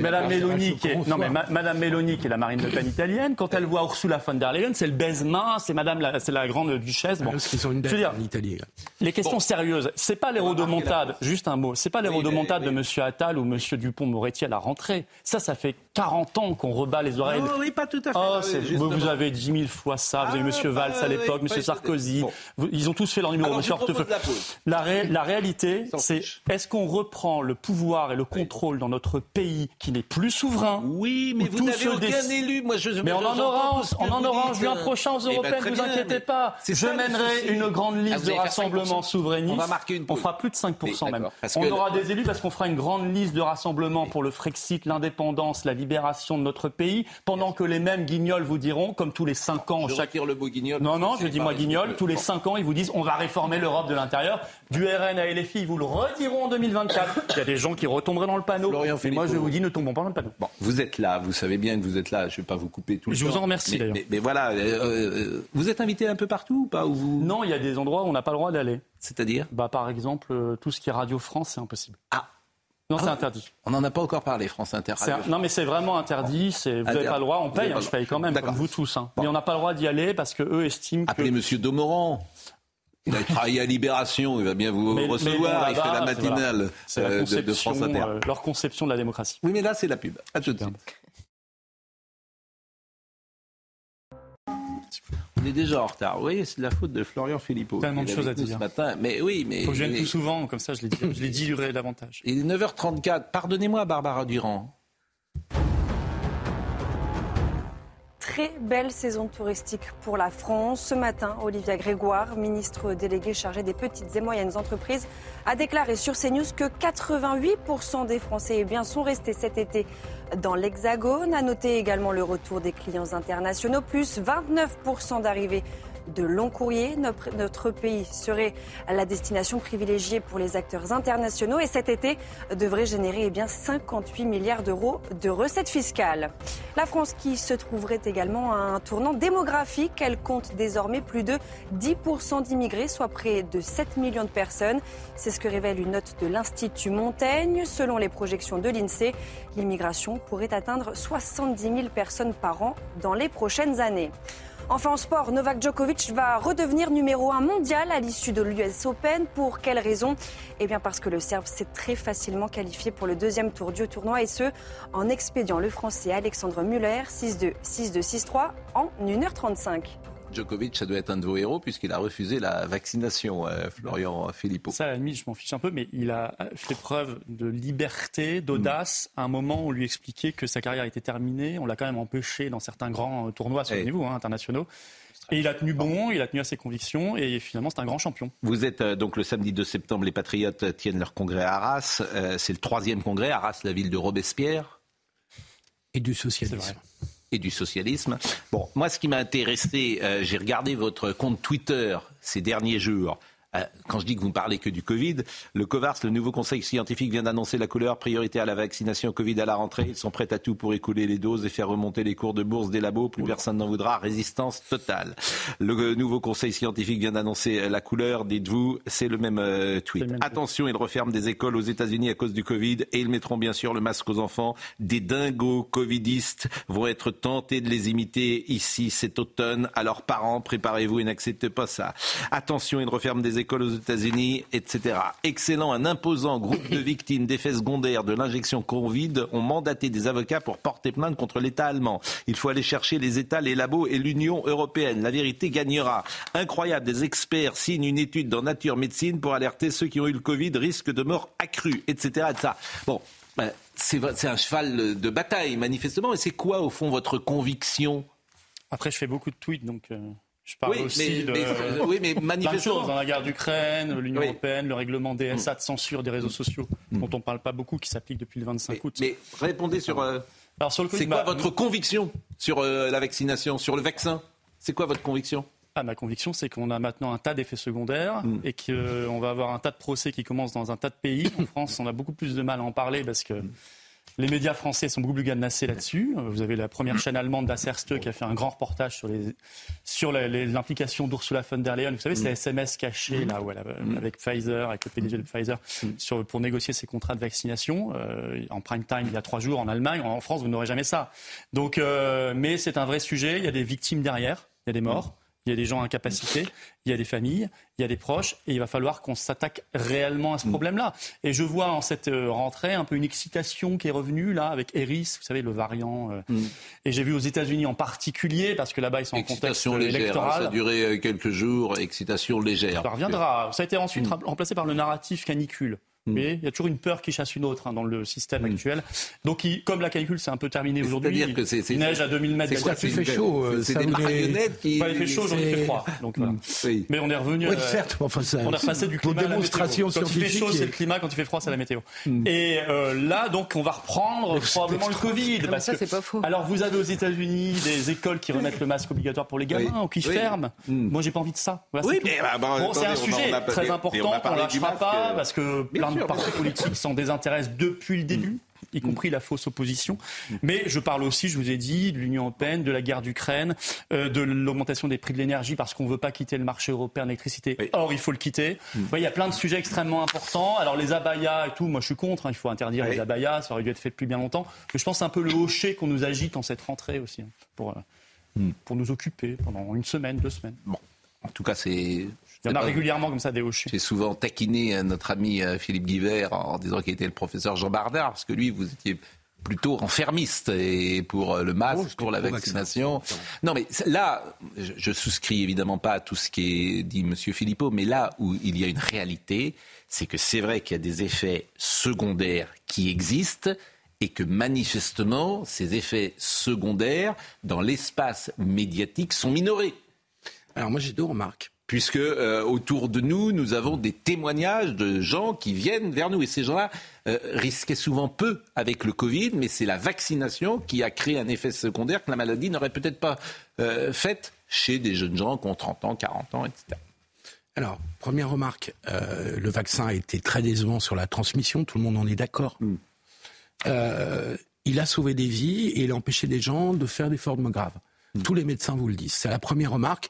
Madame c'est qui est, non, mais ma- Madame Mélanie, qui est la Marine Le Pen italienne, quand elle voit Ursula von der Leyen, c'est le baise-main, c'est Madame, la, c'est la grande duchesse. Bon, Parce qu'ils ont une je dette veux dire, en Italie. là. les questions sérieuses, c'est pas les rodomontades, juste un mot, c'est pas les rodomontades de Monsieur Attal ou Monsieur Dupont-Moretti à la rentrée. Ça, ça fait 40 ans qu'on rebat les oreilles. Oui, pas tout à fait. Oh, Oui, justement. vous, avez dit mille fois ça. Vous avez Ah, Monsieur Valls bah, à l'époque, oui, Monsieur Sarkozy. bon. Vous- ils ont tous fait leur numéro. Alors, Monsieur la. La, ré- la réalité, c'est fiche. est-ce qu'on reprend le pouvoir et le contrôle dans notre pays qui n'est plus souverain Oui, mais vous n'avez aucun décide- élu. Moi, je, mais on en aura, on en aura en juin prochain aux Eh ben, européennes, très vous inquiétez pas. Je mènerai une grande Ah, liste de rassemblements 5%. souverainistes. On va marquer une On pause. fera plus de 5% Mais même. On aura des élus parce qu'on fera une grande liste de rassemblements pour le Frexit, l'indépendance, la libération de notre pays, pendant que les mêmes guignols vous diront, comme tous les 5 ans, Je chaque retire le mot guignol. non, non, je dis moi guignol. Tous les 5 ans, ils vous disent on va réformer l'Europe de l'intérieur. Du RN à LFI, ils vous le rediront en 2024. Il y a des gens qui retomberaient dans le panneau. Florian Et moi, je vous dis ne tombons pas dans le panneau. Bon, vous êtes là, vous savez bien que vous êtes là, je ne vais pas vous couper tout le Je temps. vous en remercie, Mais- d'ailleurs. Mais, mais voilà, euh, euh, vous êtes invité un peu partout ou pas vous... Non, il y a des endroits où on n'a pas le droit d'aller. C'est-à-dire? Bah, par exemple, euh, tout ce qui est Radio France, c'est impossible. Ah, Non, c'est Ah. interdit. on n'en a pas encore parlé, France Inter. Un- Non, mais c'est vraiment interdit. Vous n'avez pas le droit. On paye. hein, je paye quand même, comme vous tous. hein. Bon. Mais on n'a pas le droit d'y aller parce que eux estiment que. Appelez Monsieur Domoran. Il a travaillé à Libération, il va bien vous Mais- mais bon, recevoir, il fait la voilà. matinale la euh, de, France Inter. euh, leur conception de la démocratie. Oui, mais là, c'est la pub. À tout de suite. On est déjà en retard. Vous voyez, c'est de la faute de Florian Philippot. Tellement de choses à dire. Ce matin. Mais oui, mais. Faut que je vienne plus souvent, comme ça je l'ai dit- je l'ai dilué davantage. Il est 9h34. Pardonnez-moi, Barbara Durand. Belle saison touristique pour la France. Ce matin, Olivia Grégoire, ministre déléguée chargée des petites et moyennes entreprises, a déclaré sur CNews que 88% des Français eh bien, sont restés cet été dans l'Hexagone. A noté également le retour des clients internationaux, plus 29% d'arrivées de long courrier. Notre, notre pays serait la destination privilégiée pour les acteurs internationaux et cet été devrait générer eh bien, 58 milliards d'euros de recettes fiscales. La France qui se trouverait également à un tournant démographique. Elle compte désormais plus de 10% d'immigrés, soit près de 7 millions de personnes. C'est ce que révèle une note de l'Institut Montaigne. Selon les projections de l'INSEE, l'immigration pourrait atteindre 70 000 personnes par an dans les prochaines années. Enfin en sport, Novak Djokovic va redevenir numéro 1 mondial à l'issue de l'US Open. Pour quelle raison? Eh bien parce que le Serbe s'est très facilement qualifié pour le deuxième tour du tournoi et ce, en expédiant le Français Alexandre Muller 6-2, 6-2, 6-3 en 1h35. Djokovic, ça doit être un de vos héros puisqu'il a refusé la vaccination, euh, Florian Philippot. Ça, à la limite, je m'en fiche un peu, mais il a fait preuve de liberté, d'audace, à un moment où on lui expliquait que sa carrière était terminée. On l'a quand même empêché dans certains grands euh, tournois, souvenez-vous, hein, internationaux. Et il a tenu bon, il a tenu à ses convictions, et finalement, c'est un grand champion. Vous êtes euh, donc le samedi 2 septembre, les Patriotes tiennent leur congrès à Arras. Euh, c'est le troisième congrès, Arras, la ville de Robespierre. Et du socialisme. Et du socialisme. Moi, ce qui m'a intéressé, euh, j'ai regardé votre compte Twitter ces derniers jours. Euh, quand je dis que vous ne parlez que du Covid, le COVARS, le nouveau conseil scientifique, vient d'annoncer la couleur priorité à la vaccination Covid à la rentrée. Ils sont prêts à tout pour écouler les doses et faire remonter les cours de bourse des labos. Plus personne n'en voudra. Résistance totale. Le nouveau conseil scientifique vient d'annoncer la couleur. Dites-vous, c'est le même euh, tweet. Attention, ils referment des écoles aux États-Unis à cause du Covid et ils mettront bien sûr le masque aux enfants. Des dingos covidistes vont être tentés de les imiter ici cet automne. Alors parents, préparez-vous et n'acceptez pas ça. Attention, ils referment des écoles aux États-Unis, etc. Excellent, un imposant groupe de victimes d'effets secondaires de l'injection Covid ont mandaté des avocats pour porter plainte contre l'État allemand. Il faut aller chercher les États, les labos et l'Union européenne. La vérité gagnera. Incroyable, des experts signent une étude dans Nature Médecine pour alerter ceux qui ont eu le Covid, risque de mort accru, etc. etc. Bon, ben, c'est un cheval de bataille, manifestement. Et c'est quoi, au fond, votre conviction? Après, je fais beaucoup de tweets, donc euh, je parle Oui, aussi mais- de, mais- euh, oui, mais plein de manifestement- choses, dans la guerre d'Ukraine, l'Union Oui. européenne, le règlement DSA de censure des réseaux sociaux, dont on ne parle pas beaucoup, qui s'applique depuis le 25 août. Mais répondez sur. euh, Alors, sur le c'est quoi bah, votre conviction sur euh, la vaccination, sur le vaccin? C'est quoi votre conviction? Ah, ma conviction, c'est qu'on a maintenant un tas d'effets secondaires Mm. et qu'on va avoir un tas de procès qui commencent dans un tas de pays. En France, on a beaucoup plus de mal à en parler parce que les médias français sont beaucoup plus cadenassés là-dessus. Vous avez la première chaîne allemande d'Asserste qui a fait un grand reportage sur les sur l'implication d'Ursula von der Leyen. Vous savez, ces SMS cachés là, où elle a- avec Pfizer, avec le PDG de Pfizer, sur, pour négocier ses contrats de vaccination euh, en prime time il y a trois jours en Allemagne. En France, vous n'aurez jamais ça. Donc, euh, mais c'est un vrai sujet. Il y a des victimes derrière, il y a des morts. Il y a des gens incapacités, il y a des familles, il y a des proches, et il va falloir qu'on s'attaque réellement à ce problème-là. Et je vois en cette euh, rentrée un peu une excitation qui est revenue là avec Eris, vous savez le variant. euh, Et j'ai vu aux États-Unis en particulier, parce que là-bas ils sont en contexte Excitation légère. hein, électoral. ça a duré euh, quelques jours. Excitation légère. Ça reviendra. Ça a été ensuite Mm. remplacé par le narratif canicule. Vous voyez, il y a toujours une peur qui chasse une autre hein, dans le système actuel. Donc, il- comme la canicule, c'est un peu terminé aujourd'hui. C'est-à-dire que c'est- Il neige à 2000 mètres. c'est quoi, c'est une- C'est- euh, c'est ça des marionnettes qui- Bah, il fait chaud, aujourd'hui il fait froid. Donc, voilà. Mais on est revenu. Oui, à- certes, mais enfin, ça- on est repassé du climat à la météo. Quand il fait chaud, c'est le climat. Quand il fait froid, c'est la météo. Et euh, là, donc, on va reprendre probablement le Covid. mais parce ça, c'est pas faux. Alors, vous avez aux États-Unis des écoles qui remettent le masque obligatoire pour les gamins ou qui ferment. Moi, j'ai pas envie de ça. Oui, mais bah, bah, c'est un on sujet on très on important qu'on parlé du lâchera pas euh, parce que plein de sûr, partis politiques s'en désintéressent depuis le début y compris la fausse opposition. Mais je parle aussi, je vous ai dit, de l'Union européenne, de la guerre d'Ukraine, euh, de l'augmentation des prix de l'énergie parce qu'on ne veut pas quitter le marché européen de l'électricité. Or, il faut le quitter. Il y a plein de sujets extrêmement importants. Alors, les abayas et tout, moi je suis contre. hein. Il faut interdire les abayas. Ça aurait dû être fait depuis bien longtemps. Mais je pense que c'est un peu le hocher qu'on nous agite en cette rentrée aussi, hein, pour, euh, pour nous occuper pendant une semaine, deux semaines. Bon, en tout cas, c'est. Il y en a régulièrement comme ça des hochers. J'ai souvent taquiné euh, notre ami euh, Philippe Guibert en disant qu'il était le professeur Jean Bardard, parce que lui, vous étiez plutôt enfermiste et pour le masque, pour la vaccination. Non, mais là, je, je souscris évidemment pas à tout ce qui est dit M. Philippot, mais là où il y a une réalité, c'est que c'est vrai qu'il y a des effets secondaires qui existent et que manifestement, ces effets secondaires dans l'espace médiatique sont minorés. Alors moi j'ai deux remarques puisque euh, autour de nous, nous avons des témoignages de gens qui viennent vers nous. Et ces gens-là euh, risquaient souvent peu avec le Covid, mais c'est la vaccination qui a créé un effet secondaire que la maladie n'aurait peut-être pas euh, fait chez des jeunes gens qui ont 30 ans, 40 ans, etc. Alors, première remarque, le vaccin a été très décevant sur la transmission, tout le monde en est d'accord. Mm. il a sauvé des vies et il a empêché des gens de faire des formes graves. Mm. Tous les médecins vous le disent. C'est la première remarque.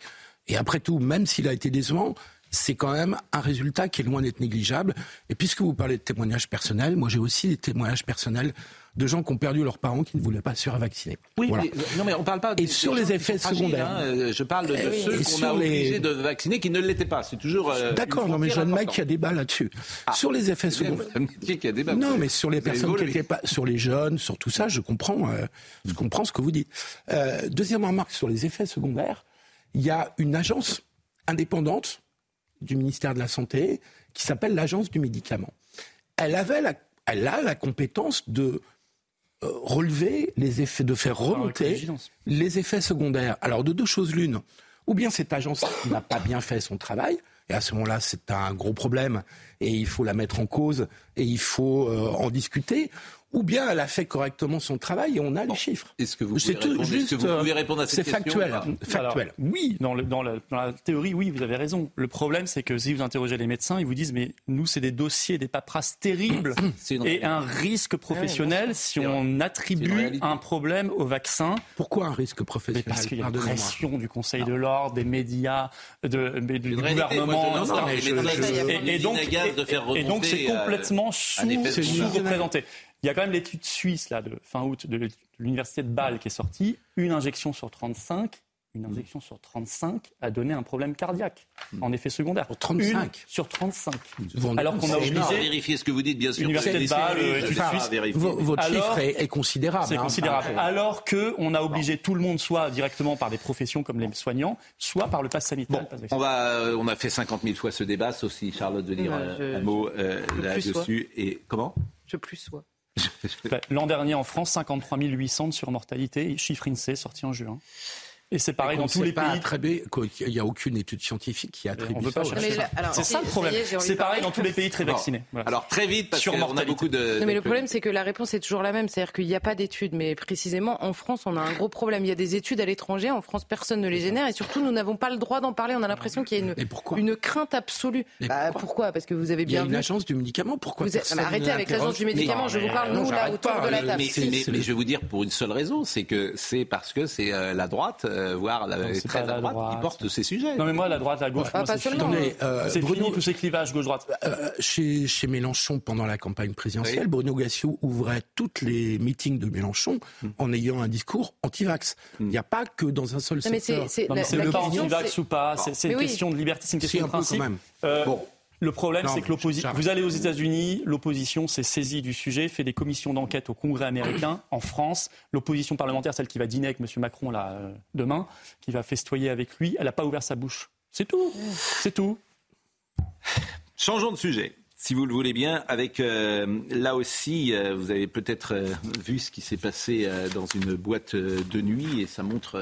Et après tout, même s'il a été décevant, c'est quand même un résultat qui est loin d'être négligeable. Et puisque vous parlez de témoignages personnels, moi j'ai aussi des témoignages personnels de gens qui ont perdu leurs parents qui ne voulaient pas se faire vacciner. Oui, mais, non mais on parle pas. Et sur les effets secondaires. Hein, euh, je parle de, eh ceux qu'on a obligés de vacciner qui ne l'étaient pas. C'est toujours. Euh, D'accord, non mais jeune mec qui a débat là-dessus. Ah. sur les effets secondaires. A non mais sur les personnes qui n'étaient pas, sur les jeunes, sur tout ça, je comprends, euh, je comprends ce que vous dites. deuxième remarque sur les effets secondaires il y a une agence indépendante du ministère de la Santé qui s'appelle l'Agence du médicament. Elle, avait la, elle a la compétence de euh, relever les effets, de faire remonter les effets secondaires. Alors de deux choses l'une, ou bien cette agence n'a pas bien fait son travail, et à ce moment-là c'est un gros problème, et il faut la mettre en cause, et il faut euh, en discuter, ou bien elle a fait correctement son travail et on a les chiffres. Est-ce que vous pouvez, répondre, juste, vous pouvez répondre à cette question C'est factuel. factuel. oui, dans, dans, la, théorie, oui, vous avez raison. Le problème, c'est que si vous interrogez les médecins, ils vous disent mais nous, c'est des dossiers, des paperasses terribles et un risque professionnel si on attribue un problème au vaccin. Pourquoi un risque professionnel? Parce qu'il y a une pression du Conseil de l'ordre, des médias, de, du gouvernement, et, donc, et donc c'est complètement sous-représenté. Il y a quand même l'étude suisse là, de fin août de l'université de Bâle qui est sortie. Une injection sur 35 une injection sur 35 a donné un problème cardiaque en effet secondaire. Sur 35 une sur 35. Alors qu'on a obligé. vérifier ce que vous dites, bien sûr. Université de Bâle, suisse. Votre chiffre est, considérable. C'est hein. considérable. Alors qu'on a obligé tout le monde, soit directement par des professions comme les soignants, soit par le pass sanitaire. on, va, on a fait 50 000 fois ce débat, sauf si Charlotte veut dire un mot euh, là-dessus. Et comment? Je plus sois. L'an dernier en France, 53 800 de surmortalité, chiffre INSEE sorti en juin. Et c'est pareil dans tous les pays. Il n'y a aucune étude scientifique qui attribue ça. C'est ça le problème. C'est pareil dans tous les pays très vaccinés. Alors très vite, parce qu'on a beaucoup de. mais le problème, c'est que la réponse est toujours la même. C'est-à-dire qu'il n'y a pas d'études. Mais précisément, en France, on a un gros problème. Il y a des études à l'étranger. En France, personne ne les génère. Et surtout, nous n'avons pas le droit d'en parler. On a l'impression qu'il y a une, une crainte absolue. Bah, pourquoi, Parce que vous avez bien Il y a une agence du médicament. Pourquoi Arrêtez avec l'agence du médicament. Je vous parle, nous, là, autour de la table. Mais je vais vous dire pour une seule raison. C'est que c'est parce que c'est euh, la droite, euh, voire la très à droite, qui porte ces sujets. Non mais moi, la droite, la gauche, c'est fini. Euh, c'est fini tous ces clivages gauche-droite. Euh, chez, chez Mélenchon, pendant la campagne présidentielle, Bruno Gassio ouvrait toutes les meetings de Mélenchon hmm. en ayant un discours anti-vax. Hmm. Il n'y a pas que dans un seul secteur. C'est le pas anti-vax ou pas, c'est une question de liberté, c'est une question de principe. Euh, bon. Le problème, c'est que l'opposition. Vous allez aux États-Unis, l'opposition s'est saisie du sujet, fait des commissions d'enquête au Congrès américain. En France, l'opposition parlementaire, celle qui va dîner avec M. Macron là, euh, demain, qui va festoyer avec lui, elle n'a pas ouvert sa bouche. C'est tout. C'est tout. Changeons de sujet si vous le voulez bien, avec euh, là aussi, euh, vous avez peut-être euh, vu ce qui s'est passé dans une boîte de nuit et ça montre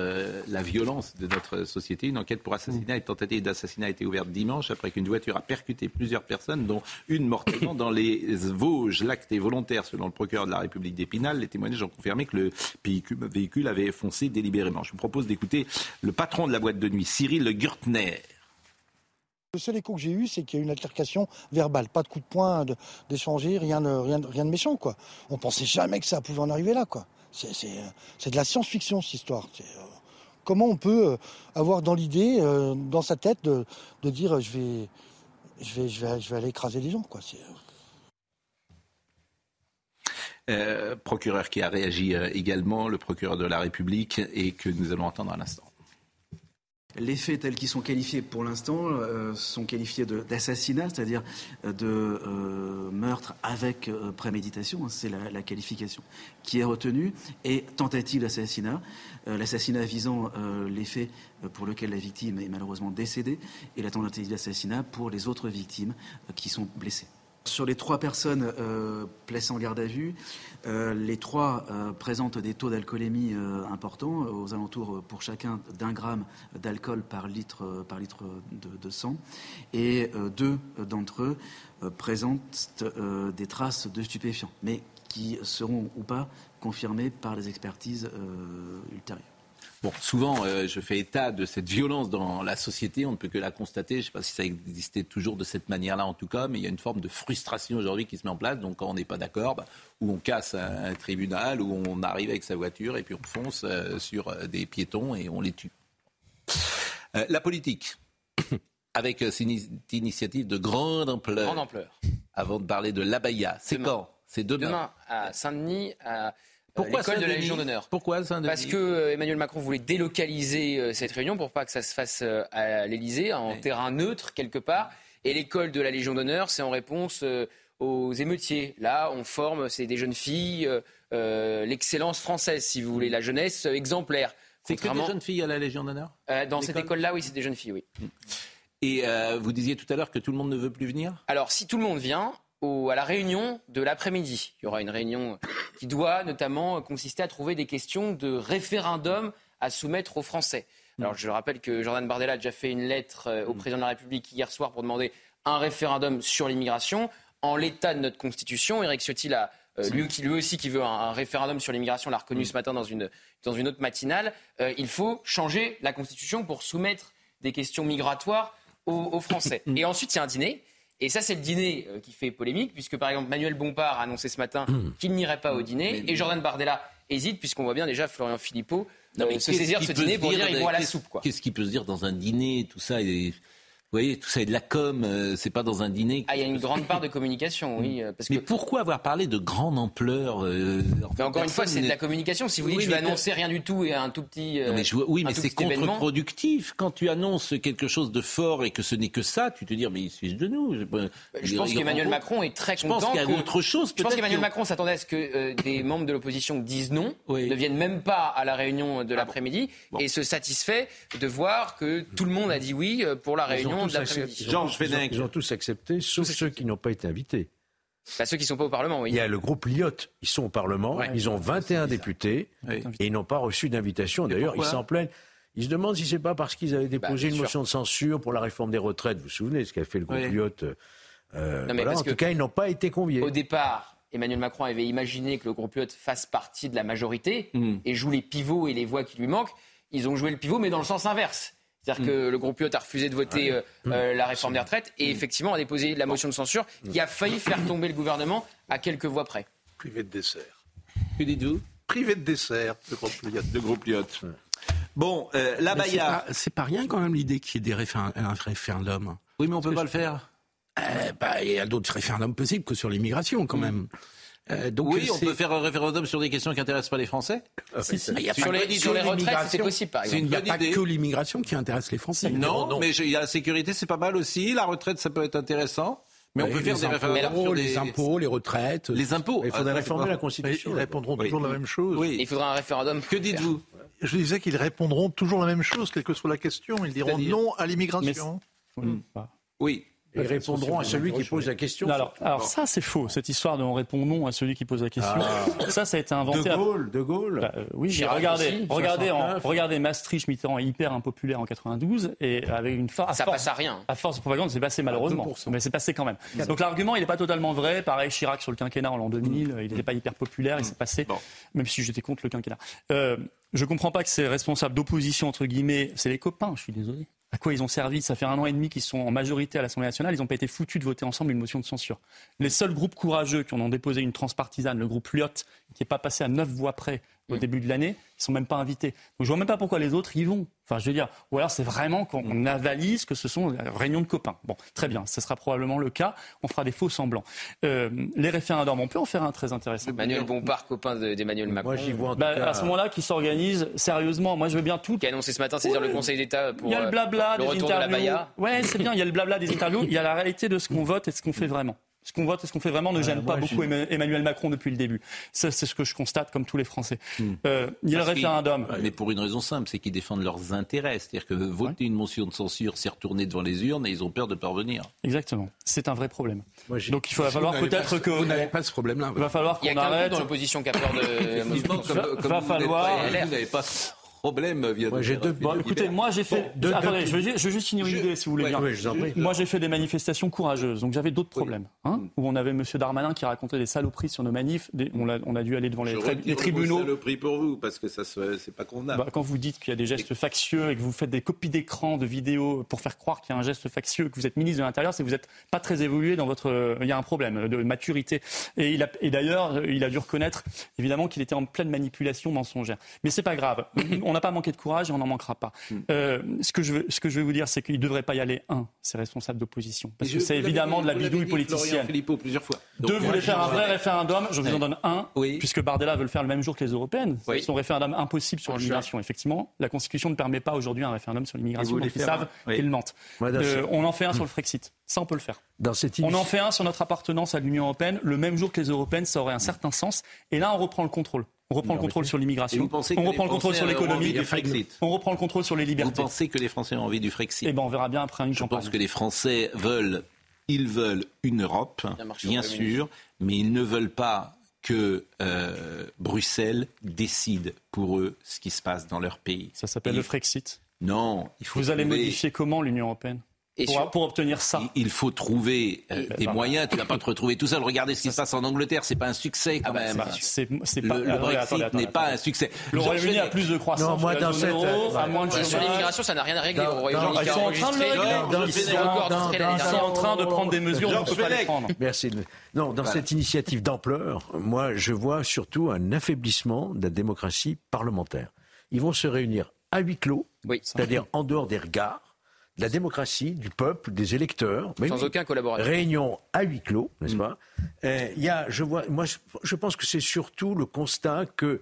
la violence de notre société. Une enquête pour assassinat et tentative d'assassinat a été ouverte dimanche après qu'une voiture a percuté plusieurs personnes, dont une mortellement dans les Vosges. L'acte est volontaire selon le procureur de la République d'Épinal. Les témoignages ont confirmé que le véhicule avait foncé délibérément. Je vous propose d'écouter le patron de la boîte de nuit, Cyril Gürtner. Le seul écho que j'ai eu, c'est qu'il y a eu une altercation verbale, pas de coup de poing, d'échanger, rien de, méchant, quoi. On pensait jamais que ça pouvait en arriver là. C'est de la science-fiction, cette histoire. Euh, comment on peut euh, avoir dans l'idée, euh, dans sa tête, de, dire je vais, aller écraser les gens, procureur qui a réagi également, le procureur de la République, et que nous allons entendre à l'instant. Les faits tels qu'ils sont qualifiés pour l'instant euh, sont qualifiés d'assassinat, c'est-à-dire euh, de euh, meurtre avec préméditation, hein, c'est la, qualification qui est retenue, et tentative d'assassinat, l'assassinat visant les faits pour lesquels la victime est malheureusement décédée, et la tentative d'assassinat pour les autres victimes qui sont blessées. Sur les trois personnes placées en garde à vue, euh, les trois euh, présentent des taux d'alcoolémie euh, importants, aux alentours pour chacun d'un gramme d'alcool par litre, par litre de, sang. Et deux d'entre eux présentent des traces de stupéfiants, mais qui seront ou pas confirmées par les expertises ultérieures. Bon, souvent, euh, je fais état de cette violence dans la société. On ne peut que la constater. Je ne sais pas si ça existait toujours de cette manière-là, en tout cas, mais il y a une forme de frustration aujourd'hui qui se met en place. Donc, quand on n'est pas d'accord, bah, ou on casse un, tribunal, ou on arrive avec sa voiture et puis on fonce euh, sur euh, des piétons et on les tue. la politique, avec cette initiative de grande ampleur. Grande ampleur. Avant de parler de l'abaya, c'est quand? C'est demain. Demain, à Saint-Denis, à pourquoi l'école de la Légion d'honneur. Pourquoi Parce que euh, Emmanuel Macron voulait délocaliser euh, cette réunion pour pas que ça se fasse euh, à l'Élysée, en terrain neutre quelque part. Et l'école de la Légion d'honneur, c'est en réponse aux émeutiers. Là, on forme, c'est des jeunes filles, l'excellence française, si vous voulez, la jeunesse exemplaire. C'est que des jeunes filles à la Légion d'honneur Dans cette école-là, oui, c'est des jeunes filles, oui. Et vous disiez tout à l'heure que tout le monde ne veut plus venir? Alors, si tout le monde vient, à la réunion de l'après-midi. Il y aura une réunion qui doit notamment consister à trouver des questions de référendum à soumettre aux Français. Alors je rappelle que Jordan Bardella a déjà fait une lettre euh, au président de la République hier soir pour demander un référendum sur l'immigration. En l'état de notre Constitution, Eric Ciotti, a, euh, lui, lui, aussi qui veut un, référendum sur l'immigration, l'a reconnu ce matin dans une, dans une autre matinale, euh, il faut changer la Constitution pour soumettre des questions migratoires aux, aux Français. Et ensuite, il y a un dîner et ça, c'est le dîner euh, qui fait polémique, puisque par exemple Manuel Bompard a annoncé ce matin hmm. qu'il n'irait pas au dîner, et Jordan Bardella hésite, puisqu'on voit bien déjà Florian Philippot euh, se saisir ce dîner pour dire qu'il voit la soupe. Qu'est-ce qu'il peut se dire dans un dîner, tout ça vous voyez, tout ça est de la com, euh, c'est pas dans un dîner. Ah, il y a une grande part de communication, oui. Euh, mais pourquoi avoir parlé de grande ampleur euh, Encore une fois, c'est de la communication. Si vous dites que je vais annoncer rien du tout et un tout petit. mais oui, mais c'est contre-productif. Quand tu annonces quelque chose de fort et que ce n'est que ça, tu te dis, mais il suffit de nous. Je, je pense qu'Emmanuel Macron est très content. Je pense qu'il y a autre chose. Je pense qu'Emmanuel Macron s'attendait à ce que des membres de l'opposition disent non, ne viennent même pas à la réunion de ah l'après-midi et se satisfait de voir que tout le monde a dit oui pour la réunion de l'après-midi. Ils ont tous accepté, sauf ceux qui n'ont pas été invités. Bah, ceux qui ne sont pas au Parlement, oui. Il y a le groupe Lyotte, ils sont au Parlement, ils ont 21 députés et ils n'ont pas reçu d'invitation. D'ailleurs, ils s'en plaignent. Ils se demandent si c'est pas parce qu'ils avaient bah, déposé une motion de censure pour la réforme des retraites. Vous vous souvenez ce qu'a fait le groupe Lyotte euh, En tout cas, ils n'ont pas été conviés. Au départ, Emmanuel Macron avait imaginé que le groupe Lyotte fasse partie de la majorité hmm. et joue les pivots et les voix qui lui manquent. Ils ont joué le pivot, mais dans le sens inverse. C'est-à-dire que mm. le groupe Lyot a refusé de voter euh, euh, la réforme des retraites et mm. effectivement a déposé la motion de censure qui a failli faire tomber le gouvernement à quelques voix près. Privé de dessert. Que dites-vous? Privé de dessert, le groupe Lyot. Bon, euh, la Baïa. C'est pas, rien quand même l'idée qu'il y ait des un référendum. Oui, mais on peut pas le faire. bah, il y a d'autres référendums possibles que sur l'immigration quand mm. même. Euh, oui, on peut faire un référendum sur des questions qui n'intéressent pas les Français. Ah, sur, les, sur les retraites, c'est possible, par exemple. Il n'y a pas que l'immigration qui intéresse les Français. Non, mais il y a la sécurité, c'est pas mal aussi. La retraite, ça peut être intéressant. Mais on peut faire des référendums sur les impôts, les retraites. Les impôts. Il faudrait ah, réformer la Constitution. Ils répondront toujours la même chose. Oui. Il faudra un référendum. Que dites-vous Je disais qu'ils répondront toujours la même chose, quelle que soit la question. Ils diront non à l'immigration. Oui. Ils répondront à celui qui pose la question. alors, alors ça, c'est faux. Cette histoire de on répond non à celui qui pose la question. Ah. Ça, ça a été inventé. De Gaulle, de Gaulle. Bah, euh, oui, j'ai regardé, regardez, regardez Maastricht, Mitterrand hyper impopulaire en 92 et avec une force. Ça passe à rien. À force de propagande, c'est passé malheureusement, mais c'est passé quand même. Donc l'argument, il n'est pas totalement vrai. Pareil, Chirac sur le quinquennat en l'an 2000, il n'était pas hyper populaire, il s'est passé, même si j'étais contre le quinquennat. Euh, je comprends pas que ces responsables d'opposition entre guillemets, c'est les copains. Je suis désolé à quoi ils ont servi? Ça fait un an et demi qu'ils sont en majorité à l'Assemblée nationale. Ils n'ont pas été foutus de voter ensemble une motion de censure. Les seuls groupes courageux qui en ont déposé une transpartisane, le groupe Lyot, qui n'est pas passé à neuf voix près au mm. début de l'année, ils sont même pas invités. Donc je vois même pas pourquoi les autres y vont. Enfin, je veux dire, ou alors c'est vraiment qu'on avalise que ce sont des réunions de copains. Bon, très bien, ce sera probablement le cas. On fera des faux semblants. Euh, les référendums, on peut en faire un très intéressant. Emmanuel Bompard, copain de- d'Emmanuel Macron. Moi, j'y vois en tout Bah, cas- à ce moment-là, qui s'organise sérieusement. Moi, je veux bien tout. Qui a annoncé ce matin saisir le Conseil d'État pour Il y a euh, le blabla le des retour de la interviews. Baïa. Ouais, c'est bien. Il y a le blabla des interviews. Il y a la réalité de ce qu'on vote et de ce qu'on fait vraiment. Ce qu'on vote et ce qu'on fait vraiment ne gêne moi, pas beaucoup Emma- Emmanuel Macron depuis le début. Ça, c'est ce que je constate, comme tous les Français. Euh, il y a le référendum. Mais pour une raison simple, c'est qu'ils défendent leurs intérêts. C'est-à-dire que voter une motion de censure, c'est retourner devant les urnes et ils ont peur de parvenir. Exactement. C'est un vrai problème. Moi, Donc il va falloir peut-être que Vous n'avez pas ce problème-là. il va falloir Il y a qu'on arrête. dans l'opposition qui a peur de. Va- va vous n'êtes falloir-. Vous n'avez pas problème, via deux- Bon, écoutez, moi j'ai fait. deux- Attendez, deux- je, veux, dire- je veux juste finir une idée, si vous voulez Ouais, bien. oui, je. Moi j'ai fait des manifestations courageuses, donc j'avais d'autres problèmes. Hein, où on avait M. Darmanin qui racontait des saloperies sur nos manifs. Des- on, a, on a dû aller devant les, retire les tribunaux. saloperie pour vous, parce que ça, c'est pas convenable. Bah, quand vous dites qu'il y a des gestes factieux et que vous faites des copies d'écran de vidéos pour faire croire qu'il y a un geste factieux, que vous êtes ministre de l'Intérieur, c'est que vous n'êtes pas très évolué dans votre. Il y a un problème de maturité. Et, il a- et d'ailleurs, il a dû reconnaître évidemment qu'il était en pleine manipulation mensongère. Mais c'est pas grave. On n'a pas manqué de courage et on n'en manquera pas. Euh, ce que je veux, ce que je vais vous dire, c'est qu'il ne devrait pas y aller un, ces responsables d'opposition, parce que c'est vous évidemment dit- de la vous bidouille dit, politicienne. Plusieurs fois. Deux voulaient moi, faire un vrai référendum, je vous en donne un, Oui. puisque Bardella veut le faire le même jour que les européennes. Oui. Son référendum impossible sur l'immigration, effectivement. La Constitution ne permet pas aujourd'hui un référendum sur l'immigration, vous donc voulez ils savent qu'ils mentent. Euh, on en fait un sur le Frexit. Ça, on peut le faire. Dans cette On en fait un sur notre appartenance à l'Union européenne. Le même jour que les européennes, ça aurait un certain sens. Et là, on reprend le contrôle. On reprend le contrôle sur l'immigration. vous On reprend le contrôle sur l'économie. On reprend le contrôle sur les Vous libertés. pensez que les Français ont envie du Frexit? Eh ben, on verra bien après une Je campagne. pense que les Français veulent, ils veulent une Europe, Bien sûr, mais ils ne veulent pas que euh, Bruxelles décide pour eux ce qui se passe dans leur pays. Ça s'appelle le Frexit? Non, il faut Vous allez modifier comment l'Union européenne? Et pour, sur- pour obtenir ça Il faut trouver euh, des moyens. Tu vas pas te retrouver tout seul. Regardez ce qui se passe en Angleterre. C'est pas un succès quand Ah même. Le, pas. le attendez, Brexit n'est pas attendez. un succès. Le Royaume-Uni a plus de croissance Non, moi, dans cette- euro, ouais. à moins de Sur l'immigration, ça n'a rien à régler au Royaume-Uni. Ils sont en train de le Ils sont- en train prendre des mesures, on peut pas les prendre. Merci. Non, dans cette initiative d'ampleur, moi, je vois surtout un affaiblissement de la démocratie parlementaire. Ils vont se réunir à huis clos, Oui. c'est-à-dire en dehors des regards, de la démocratie, du peuple, des électeurs. Mais Sans oui. aucun collaborateur. Réunion à huis clos, n'est-ce pas Euh, Il y a, je vois, moi, je, pense que c'est surtout le constat que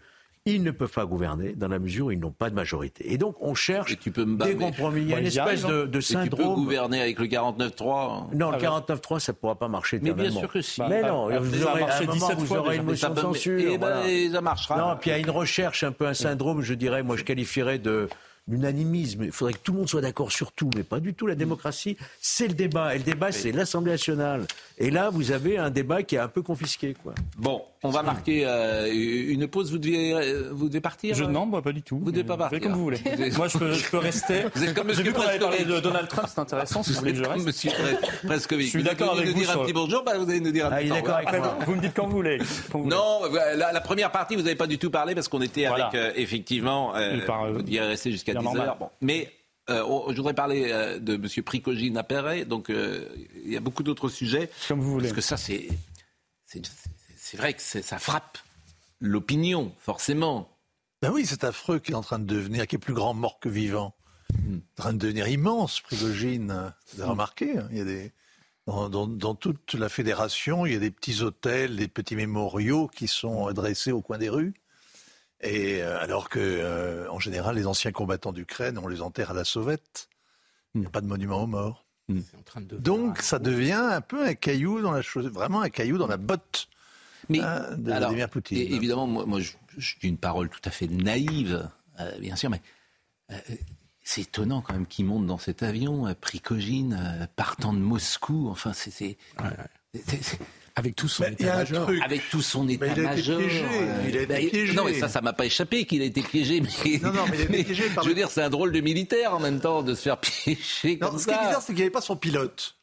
ils ne peuvent pas gouverner dans la mesure où ils n'ont pas de majorité. Et donc, on cherche Et tu peux me des compromis. Il y a une espèce de, hein. de Et tu peux syndrome. gouverner avec le 49-3. Non, le Ah, 49.3, ça ne pourra pas marcher Mais bien sûr que si. Mais Bah, non, bah, vous ça a aurez, à marché un moment, 17 vous fois aurez une Mais motion de censure. eh ben, ça marchera. Non, puis il y a une recherche, un peu un syndrome, je dirais, moi je qualifierais de l'unanimisme. Il faudrait que tout le monde soit d'accord sur tout, mais pas du tout. La démocratie, c'est le débat. Et le débat, c'est l'Assemblée nationale. Et là, vous avez un débat qui est un peu confisqué. Quoi. Bon, on va marquer euh, une pause. Vous devez, euh, vous devez partir Je euh non, moi pas du tout. Vous devez pas Vous partir. comme vous voulez. Vous êtes- Moi, je peux, je peux rester. Vous êtes comme J'ai vu Monsieur qu'on avait parlé de. Donald Trump, c'est intéressant. Si vous voulez que je reste. Monsieur Pre- Prescovic. Je suis Vous d'accord allez avec nous vous dire un petit bonjour, bah, vous allez nous dire un Ah, petit Après, vous, vous me dites quand vous voulez. Quand vous voulez. Non, la, la première partie, vous n'avez pas du tout parlé parce qu'on était Voilà. avec, euh, effectivement, euh, euh, vous deviez rester jusqu'à bien 10 normal. Bon. Mais euh, je voudrais parler euh, de M. Pricogine Apperet. Donc, euh, il y a beaucoup d'autres sujets. Comme vous voulez. Parce que ça, c'est, c'est, c'est vrai que c'est- ça frappe l'opinion, forcément. Ben oui, c'est affreux qui est en train de devenir, qui est plus grand mort que vivant. En train de devenir immense, Prigogine. Vous avez remarqué, hein, il y a des, dans, dans- dans toute la fédération, il y a des petits hôtels, des petits mémoriaux qui sont dressés au coin des rues. Et euh, alors que, euh, en général, les anciens combattants d'Ukraine, on les enterre à la sauvette. Il n'y a pas de monument aux morts. C'est en train de Donc, ça devient un peu un caillou dans la chose, vraiment un caillou dans la botte Mais hein, de alors, Vladimir Poutine. évidemment, moi, moi, je, je dis une parole tout à fait naïve, euh, bien sûr, mais euh, c'est étonnant quand même qu'il monte dans cet avion, euh, Prigogine, euh, partant de Moscou. Enfin, c'est- Avec tout son un état-major. Avec tout son il a été état-major. piégé, euh, il a été bah, piégé. Non, mais ça, ça m'a pas échappé qu'il a été piégé. Mais, Non, non, mais il a été piégé par Je veux dire, c'est un drôle de militaire en même temps de se faire piéger Non, comme ce qui est bizarre, c'est qu'il n'y avait pas son pilote.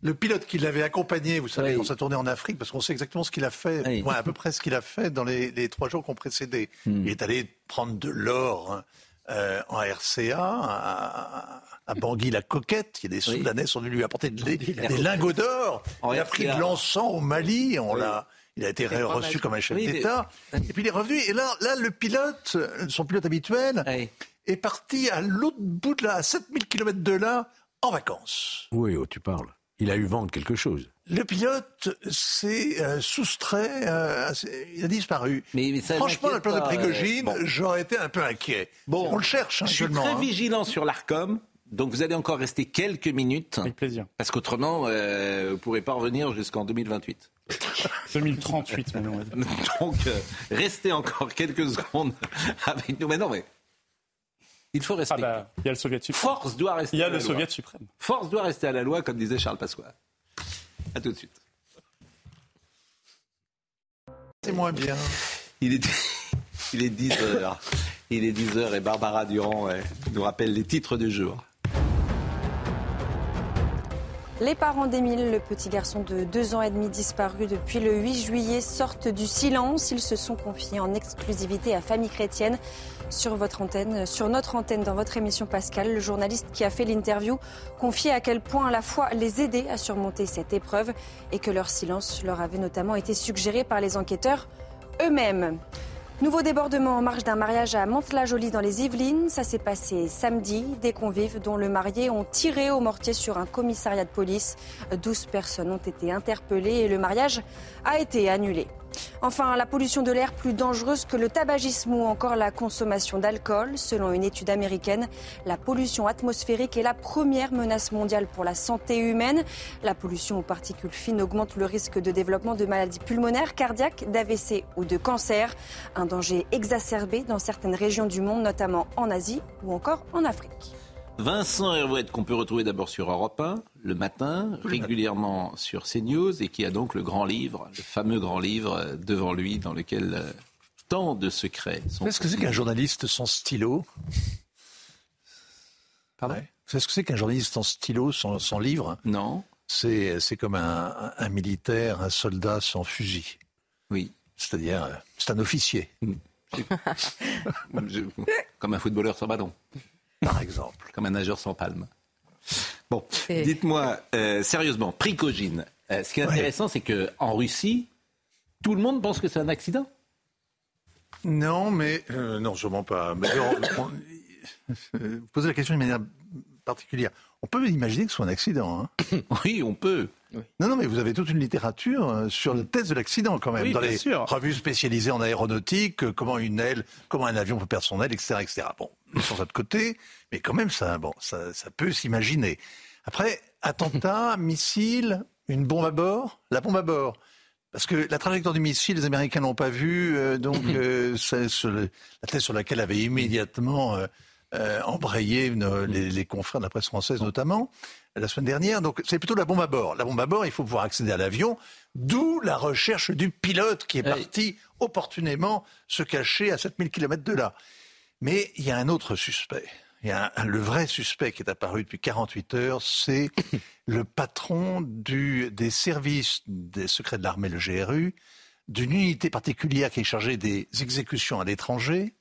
Le pilote qui l'avait accompagné, vous savez, Oui. dans sa tournée en Afrique, parce qu'on sait exactement ce qu'il a fait, Oui. ouais, à peu près ce qu'il a fait dans les, les trois jours qui ont précédé. Hmm. Il est allé prendre de l'or hein, euh, en RCA, à, à Bangui la Coquette. Il y a des Soudanais qui sont venus lui apporter de- des, des lingots d'or. En il a pris de l'encens au Mali. On Oui. l'a. Il a été reçu comme un chef Oui, mais- d'État. Et puis il est revenu. Et là, là, le pilote, son pilote habituel, Oui. est parti à l'autre bout de là, à 7000 km de là, en vacances. Oui, oh, tu parles? Il a eu vent de quelque chose. Le pilote s'est euh, soustrait, euh, il a disparu. Mais, ça Franchement, la m'inquiète place de pas, Prigogine, euh, bon. j'aurais été un peu inquiet. Bon, On le cherche, hein, Je suis très hein. vigilant sur l'ARCOM. Donc vous allez encore rester quelques minutes. Avec plaisir. Parce qu'autrement, euh, vous ne pourrez pas revenir jusqu'en 2028. 2038, maintenant. on va dire. Donc euh, restez encore quelques secondes avec nous. Mais non, mais il faut Ah respecter. bah, il y a le Soviet suprême. Force doit rester Il y a à la le loi. Soviet suprême. Force doit rester à la loi, comme disait Charles Pasqua. À tout de suite. C'est moins bien. Il est, il est 10 heures. Il est 10 heures et Barbara Durand nous rappelle les titres du jour. Les parents d'Émile, le petit garçon de deux ans et demi disparu depuis le 8 juillet, sortent du silence. Ils se sont confiés en exclusivité à Famille Chrétienne sur votre antenne, sur notre antenne dans votre émission Pascal. Le journaliste qui a fait l'interview confiait à quel point à la fois les aider à surmonter cette épreuve et que leur silence leur avait notamment été suggéré par les enquêteurs eux-mêmes. Nouveau débordement en marge d'un mariage à Mantes-la-Jolie dans les Yvelines. Ça s'est passé samedi. Des convives dont le marié ont tiré au mortier sur un commissariat de police. 12 personnes ont été interpellées et le mariage a été annulé. Enfin, la pollution de l'air plus dangereuse que le tabagisme ou encore la consommation d'alcool. Selon une étude américaine, la pollution atmosphérique est la première menace mondiale pour la santé humaine. La pollution aux particules fines augmente le risque de développement de maladies pulmonaires, cardiaques, d'AVC ou de cancer. Un danger exacerbé dans certaines régions du monde, notamment en Asie ou encore en Afrique. Vincent Herouette, qu'on peut retrouver d'abord sur Europe 1 le matin, régulièrement sur CNews, et qui a donc le grand livre, le fameux grand livre euh, devant lui, dans lequel euh, tant de secrets sont. Qu'est-ce que c'est qu'un journaliste sans stylo? Pardon? Ouais. Savez ce que c'est qu'un journaliste sans stylo, sans, sans livre? Non. C'est, c'est comme un, militaire, un soldat sans fusil. Oui. C'est-à-dire, euh, c'est un officier, Je- Comme un footballeur sans ballon, par exemple. comme un nageur sans palme. Bon, Et- dites-moi, euh, sérieusement, Prigogine, euh, ce qui est Ouais. intéressant, c'est qu'en Russie, tout le monde pense que c'est un accident. Non, mais euh, non, sûrement pas. Mais on- on- euh, vous posez la question d'une manière particulière. On peut imaginer que ce soit un accident. hein. Oui, on peut. Non, non, mais vous avez toute une littérature euh, sur le test de l'accident quand même. Oui, dans bien les sûr. revues spécialisées en aéronautique, euh, comment une aile, comment un avion peut perdre son aile, etc., etc. Bon, sur ça de côté, mais quand même, ça, bon, ça, ça peut s'imaginer. Après, attentat, missile, une bombe à bord, la bombe à bord. Parce que la trajectoire du missile, les Américains l'ont pas vue, euh, donc euh, c'est la thèse sur laquelle avait immédiatement euh, euh, embrayé nos- les, les confrères de la presse française notamment la semaine dernière. Donc c'est plutôt la bombe à bord. La bombe à bord, il faut pouvoir accéder à l'avion, d'où la recherche du pilote qui est parti opportunément se cacher à 7000 km de là. Mais il y a un autre suspect. Il y a un- le vrai suspect qui est apparu depuis 48 heures, c'est le patron du, des services des secrets de l'armée, le GRU, d'une unité particulière qui est chargée des exécutions à l'étranger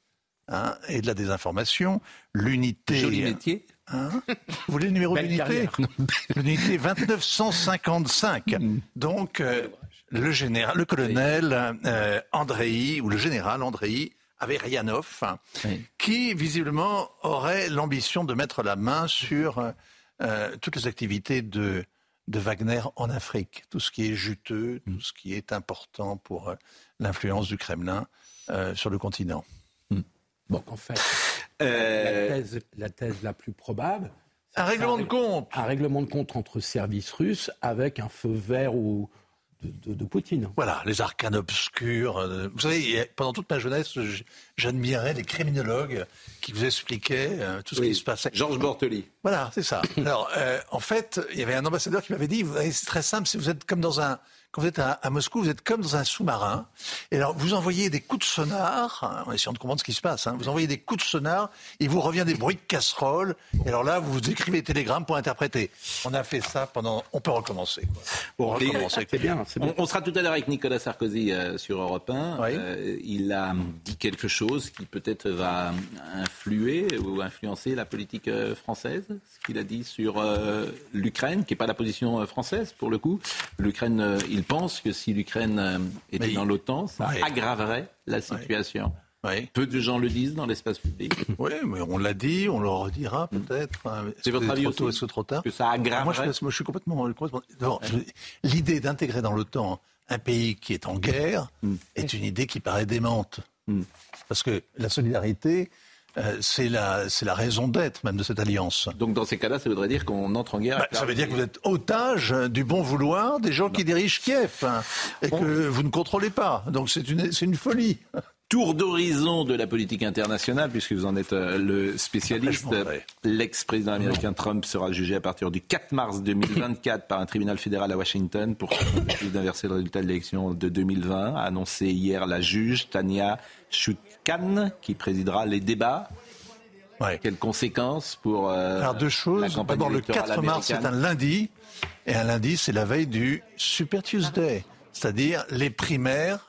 hein, et de la désinformation. L'unité. Joli métier. Hein Vous voulez le numéro Belle d'unité L'unité 2955. Donc, euh, le général, le colonel euh, Andrei, ou le général Andrei Averianov, qui visiblement aurait l'ambition de mettre la main sur euh, euh, toutes les activités de, de Wagner en Afrique. Tout ce qui est juteux, tout ce qui est important pour euh, l'influence du Kremlin euh, sur le continent. Donc en fait, Euh, la, thèse, la thèse la plus probable. Un règlement de compte. Un règlement de compte entre services russes avec un feu vert ou de, de- de Poutine. Voilà, les arcanes obscures. euh, Vous savez, pendant toute ma jeunesse, j'admirais les criminologues qui vous expliquaient euh, tout ce Oui. qui se passait. Georges Bortoli. Voilà, c'est ça. Alors, euh, en fait, il y avait un ambassadeur qui m'avait dit, c'est très simple, si vous êtes comme dans un, quand vous êtes à, à Moscou, vous êtes comme dans un sous-marin. Et alors, vous envoyez des coups de sonar, hein, en essayant de comprendre ce qui se passe. hein, vous envoyez des coups de sonar, il vous revient des bruits de casserole. Et alors là, vous écrivez des télégrammes pour interpréter. On a fait ça pendant. On peut recommencer. Quoi. Bon, On les- recommencer. C'est bien, c'est bien. On, on sera tout à l'heure avec Nicolas Sarkozy euh, sur Europe 1. Oui. Euh, il a dit quelque chose qui peut-être va influer ou influencer la politique euh, française. Ce qu'il a dit sur euh, l'Ukraine, qui n'est pas la position française pour le coup. L'Ukraine, euh, il pense que si l'Ukraine euh, était Mais dans l'OTAN, ça Ouais. aggraverait la situation. Peu de gens le disent dans l'espace public. Oui, mais on l'a dit, on le redira peut-être. hein. C'est votre avis trop tôt, aussi est-ce trop tard Que ça aggraverait Moi, je, moi, je suis complètement. complètement- L'idée d'intégrer dans l'OTAN un pays qui est en guerre Mm. est une idée qui paraît démente. Parce que la solidarité, euh, c'est la, c'est la raison d'être même de cette alliance. Donc dans ces cas-là, ça voudrait dire qu'on entre en guerre. Bah, ça veut dire que vous êtes otage du bon vouloir des gens qui dirigent Kiev hein, et que vous ne contrôlez pas. Donc c'est une, c'est une folie. Tour d'horizon de la politique internationale, puisque vous en êtes euh, le spécialiste. Vais. L'ex-président américain Trump sera jugé à partir du 4 mars 2024 par un tribunal fédéral à Washington pour tentative d'inverser le résultat de l'élection de 2020, a annoncé hier la juge Tania Chutkan, qui présidera les débats. Quelles conséquences pour euh, Alors deux choses. la campagne D'abord, le électorale 4 mars, c'est un lundi. Et un lundi, c'est la veille du Super Tuesday. C'est-à-dire les primaires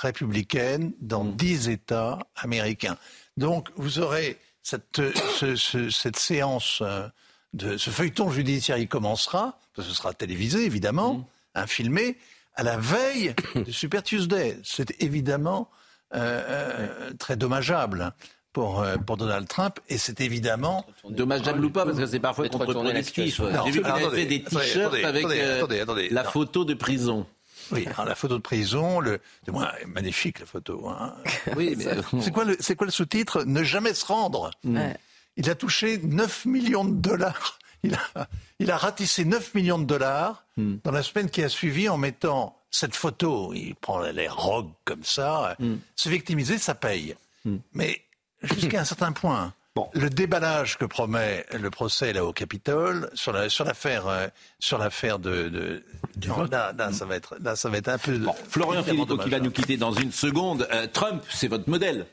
républicaines dans Mm. 10 États américains. Donc, vous aurez cette, ce- ce- cette séance, euh, de, ce feuilleton judiciaire, il commencera, parce que ce sera télévisé, évidemment, Mm. hein, filmé, à la veille du Super Tuesday. C'est évidemment euh, euh, très dommageable pour, pour Donald Trump, et c'est évidemment... Dommageable ou pas, parce que c'est parfois contre-productif. J'ai vu qu'il avait fait des t-shirts avec attendez, euh, attendez, attendez. la photo de prison. Oui, alors la photo de prison, le, du moins, magnifique la photo. Hein. Oui, mais- c'est quoi le, c'est quoi le sous-titre? Ne jamais se rendre. Ouais. Il a touché 9 millions de dollars. Il a, il a ratissé 9 millions de dollars dans la semaine qui a suivi en mettant cette photo. Il prend les rogues comme ça. Se victimiser, ça paye. Mais jusqu'à un certain point. Le déballage que promet le procès là au Capitole sur la sur l'affaire euh, sur l'affaire de, de non, là, là, ça va être là ça va être un peu Florian évidemment Philippot qui va nous quitter dans une seconde. Euh, Trump, c'est votre modèle,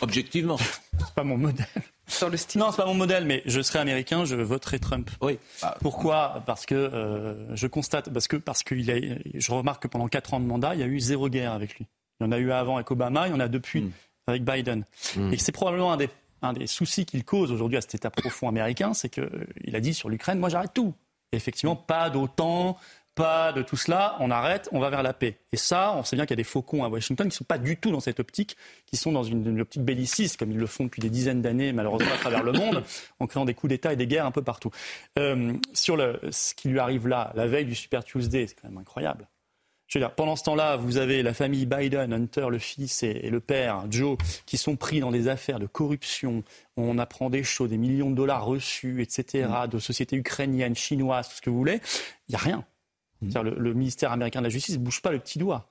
objectivement. C'est pas mon modèle. Sur le style. Non, c'est pas mon modèle, mais je serai américain, je voterai Trump. Oui. Pourquoi? Parce que euh, je constate, parce que parce qu'il a, je remarque que pendant quatre ans de mandat, il y a eu zéro guerre avec lui. Il y en a eu avant avec Obama, il y en a depuis avec Biden. Et c'est probablement un des, un des soucis qu'il cause aujourd'hui à cet État profond américain, c'est qu'il a dit sur l'Ukraine, moi j'arrête tout. Et effectivement, pas d'OTAN, pas de tout cela, on arrête, on va vers la paix. Et ça, on sait bien qu'il y a des faucons à Washington qui ne sont pas du tout dans cette optique, qui sont dans une, une optique belliciste, comme ils le font depuis des dizaines d'années, malheureusement, à travers le monde, en créant des coups d'État et des guerres un peu partout. Euh, sur le, ce qui lui arrive là, la veille du Super Tuesday, c'est quand même incroyable. Je veux dire, pendant ce temps-là, vous avez la famille Biden, Hunter, le fils et, et le père, Joe, qui sont pris dans des affaires de corruption. On apprend des choses, des millions de dollars reçus, etc., de sociétés ukrainiennes, chinoises, tout ce que vous voulez. Il n'y a rien. C'est-à-dire, Le, le ministère américain de la Justice ne bouge pas le petit doigt.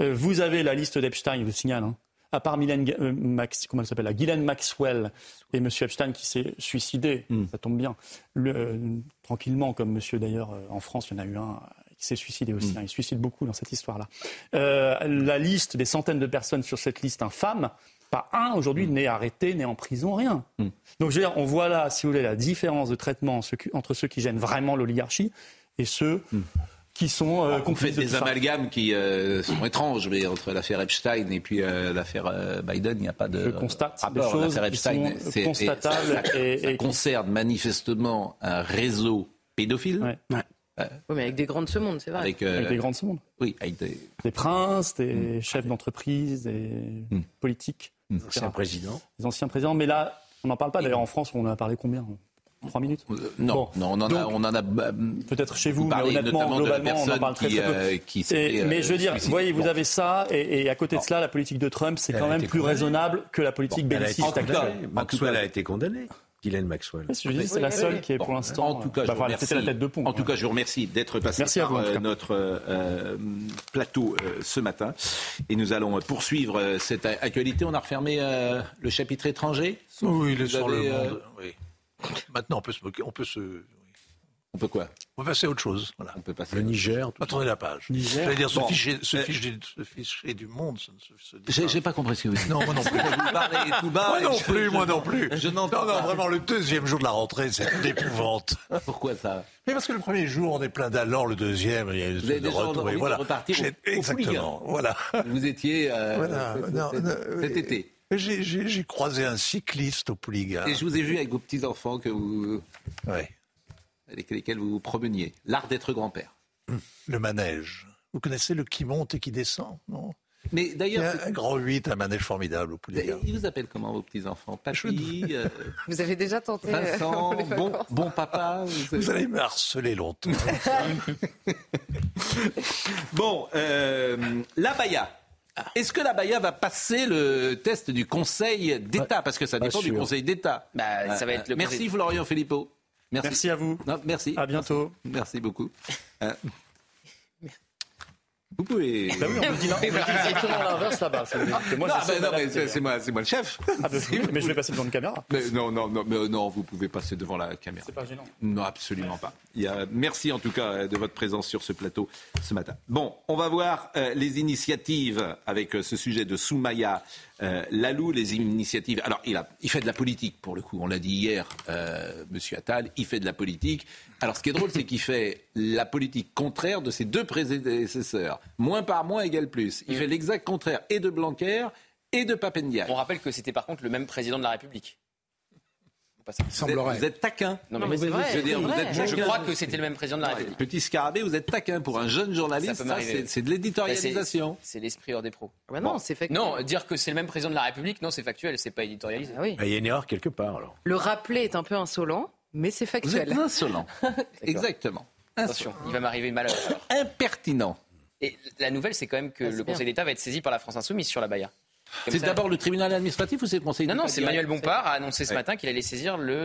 Euh, vous avez la liste d'Epstein, je vous signale. hein. À part Mylène, euh, Max, comment elle s'appelle, Ghislaine Maxwell et M. Epstein qui s'est suicidé, ça tombe bien, Le- euh, tranquillement, comme monsieur d'ailleurs euh, en France, il y en a eu un qui s'est suicidé aussi. hein. il suicide beaucoup dans cette histoire-là. Euh, la liste des centaines de personnes sur cette liste infâme, pas un aujourd'hui n'est arrêté, n'est en prison, rien. Donc je veux dire, on voit là, si vous voulez, la différence de traitement entre ceux qui gênent vraiment l'oligarchie et ceux qui sont euh, On fait de des ça. amalgames qui euh, sont étranges, mais entre l'affaire Epstein et puis euh, l'affaire Biden, il n'y a pas de Je constate des rapport. choses L'affaire Epstein, c'est- constatables ça, et- ça et concerne manifestement un réseau pédophile. Euh, Oui, mais avec des grandes semondes, c'est vrai. avec, euh, Avec des grandes semondes. Oui, avec des, Des princes, des chefs d'entreprise, des politiques. etc. Ancien président. Des anciens présidents. Mais là, on n'en parle pas. D'ailleurs, en France, on en a parlé combien? Trois minutes? Non, Bon. non, on en a, Donc, on en a Peut-être chez vous, mais honnêtement, globalement, on en parle très, qui, très peu. euh, qui Et- s'était, mais euh, je veux dire, vous voyez, vous avez ça, et, et à côté de cela, la politique de Trump, c'est quand même plus condamnée. raisonnable que la politique belliciste. Maxwell a été condamné. Ghislaine Maxwell. Dis, c'est la seule qui est pour Bon, l'instant. En tout cas, bah, je la tête de pont. En tout cas, je vous remercie d'être passé Merci par vous, euh, notre euh, plateau euh, ce matin. Et nous allons euh, poursuivre euh, cette actualité. On a refermé euh, le chapitre étranger. Oui, il est sur avez, le euh, monde. oui. Maintenant, on peut se moquer, on peut se. On peut quoi? On peut passer à autre chose. Voilà. On peut passer. Le Niger. Tourner la page. Niger. J'allais dire, se, Bon. ficher, se, Euh, ficher, se ficher du monde, J'ai pas. compris ce que vous dites. Non, moi non plus. Vous parlez tout bas. Moi non je- plus, je- moi non plus. Je n'entends Non, non, vraiment, le deuxième jour de la rentrée, c'est d'épouvante. Pourquoi ça? Mais parce que le premier jour, on est plein d'alors, le deuxième, il y a une de retour. et voilà. repartir au- Exactement. Voilà. Vous étiez euh, Voilà. cet- Non, cet, non, cet oui. été. J'ai- J'ai croisé un cycliste au Pouliga. Et je vous ai vu avec vos petits enfants que vous, Ouais. Avec lesquels vous vous promeniez. L'art d'être grand-père. Le manège. Vous connaissez le qui monte et qui descend, non? Mais Il y d'ailleurs, a un grand 8, un manège formidable au poulet. c'est- ils vous appellent comment vos petits-enfants? Papy, euh, Vous avez déjà tenté. euh, Vincent, bon, bon papa vous- Vous allez me harceler longtemps. Bon, euh, la Baïa. Est-ce que la Baïa va passer le test du Conseil d'État? Parce que ça dépend du. Conseil d'État. Bah, ça va Euh, être le Merci Conseil- Florian Philippot. Merci. Merci à vous. Non, merci. À bientôt. Merci beaucoup. Vous pouvez. Bah oui, on me dit non, on me dit exactement l'inverse là-bas. C'est- moi, non, non, mais c'est moi, c'est moi le chef. Ah, bah, oui, mais je vais passer devant une caméra. Mais non, non, non, mais non, vous pouvez passer devant la caméra. C'est pas gênant. Non, absolument pas. Il y a, merci en tout cas euh, de votre présence sur ce plateau ce matin. Bon, on va voir euh, les initiatives avec euh, ce sujet de Soumaya euh, Lalou, les initiatives. Alors, il, a, il fait de la politique pour le coup. On l'a dit hier, euh, Monsieur Attal, il fait de la politique. Alors, ce qui est drôle, c'est qu'il fait la politique contraire de ses deux prédécesseurs. Moins par moins égale plus. Il fait l'exact contraire et de Blanquer et de Papendiaï. On rappelle que c'était par contre le même président de la République. Vous êtes, vous êtes taquin. Non, Non, mais c'est vrai, Je dire, vous crois que c'était le même président de la République. Petit scarabée, vous êtes taquin pour un jeune journaliste. C'est- de Bah, l'éditorialisation. C'est c'est l'esprit hors des pros. Ah bah non, c'est factuel. Non, dire que c'est le même président de la République, non, c'est factuel, c'est pas éditorialisé. Ah oui. Il y a une erreur quelque part alors. Le rappeler est un peu insolent, mais c'est Vous êtes factuel. insolent. Exactement. Attention, il va m'arriver malheur. alors. Impertinent. Et la nouvelle, c'est quand même que Ah, le bien. Conseil d'État va être saisi par la France Insoumise sur la Baïa. C'est d'abord le tribunal administratif ou c'est le conseil Non, non, d'État c'est Manuel Bompard a annoncé ce Ouais. matin qu'il allait saisir le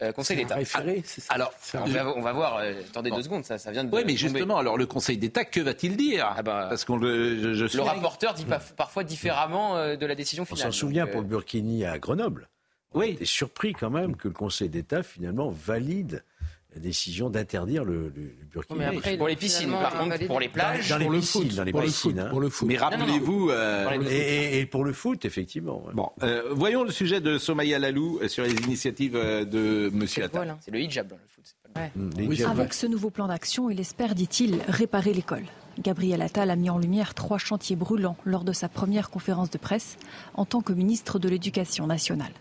euh, Conseil d'État. Référé, c'est ça. Alors, On va, on va voir, euh, attendez deux secondes, ça, ça vient de. oui, mais tomber. justement, alors le Conseil d'État, que va-t-il dire Ah bah, Parce qu'on le, je, je suis Le rapporteur dit pas- parfois différemment euh, de la décision On finale. s'en souvient Donc, pour euh, le Burkini à Grenoble. Oui. T'es surpris quand même que le Conseil d'État finalement valide la décision d'interdire le, le, le Burkini. mais après, Pour les piscines, par contre, pour les plages. dans les pour le piscines, foot, dans les pour le piscines, foot, hein. pour le foot. Mais rappelez-vous. euh, Et, pour le foot, effectivement. ouais. Bon, euh, voyons le sujet de Somaya Lalou euh, sur les initiatives de Monsieur Attal. Voilà. C'est le hijab dans le foot. Ouais. Mm, vrai. Avec ce nouveau plan d'action, il espère, dit-il, réparer l'école. Gabriel Attal a mis en lumière trois chantiers brûlants lors de sa première conférence de presse en tant que ministre de l'Éducation nationale.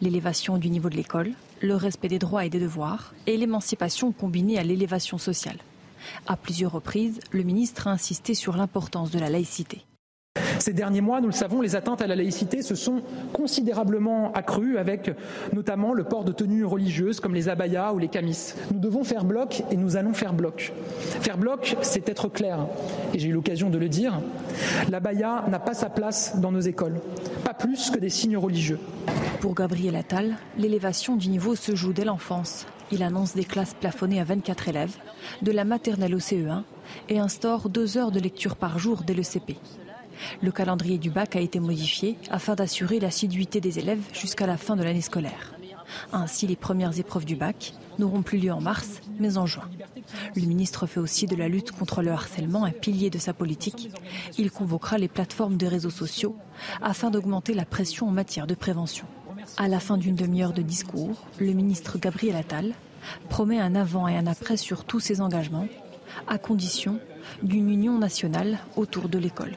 L'élévation du niveau de l'école, le respect des droits et des devoirs et l'émancipation combinée à l'élévation sociale. À plusieurs reprises, le ministre a insisté sur l'importance de la laïcité. Ces derniers mois, nous le savons, les atteintes à la laïcité se sont considérablement accrues avec notamment le port de tenues religieuses comme les abayas ou les camis. Nous devons faire bloc et nous allons faire bloc. Faire bloc, c'est être clair. Et j'ai eu l'occasion de le dire. L'abaya n'a pas sa place dans nos écoles. Pas plus que des signes religieux. Pour Gabriel Attal, l'élévation du niveau se joue dès l'enfance. Il annonce des classes plafonnées à 24 élèves, de la maternelle au CE1, et instaure deux heures de lecture par jour dès le CP. Le calendrier du bac a été modifié afin d'assurer l'assiduité des élèves jusqu'à la fin de l'année scolaire. Ainsi, les premières épreuves du bac n'auront plus lieu en mars, mais en juin. Le ministre fait aussi de la lutte contre le harcèlement un pilier de sa politique. Il convoquera les plateformes de réseaux sociaux afin d'augmenter la pression en matière de prévention. À la fin d'une demi-heure de discours, le ministre Gabriel Attal promet un avant et un après sur tous ses engagements, à condition d'une union nationale autour de l'école.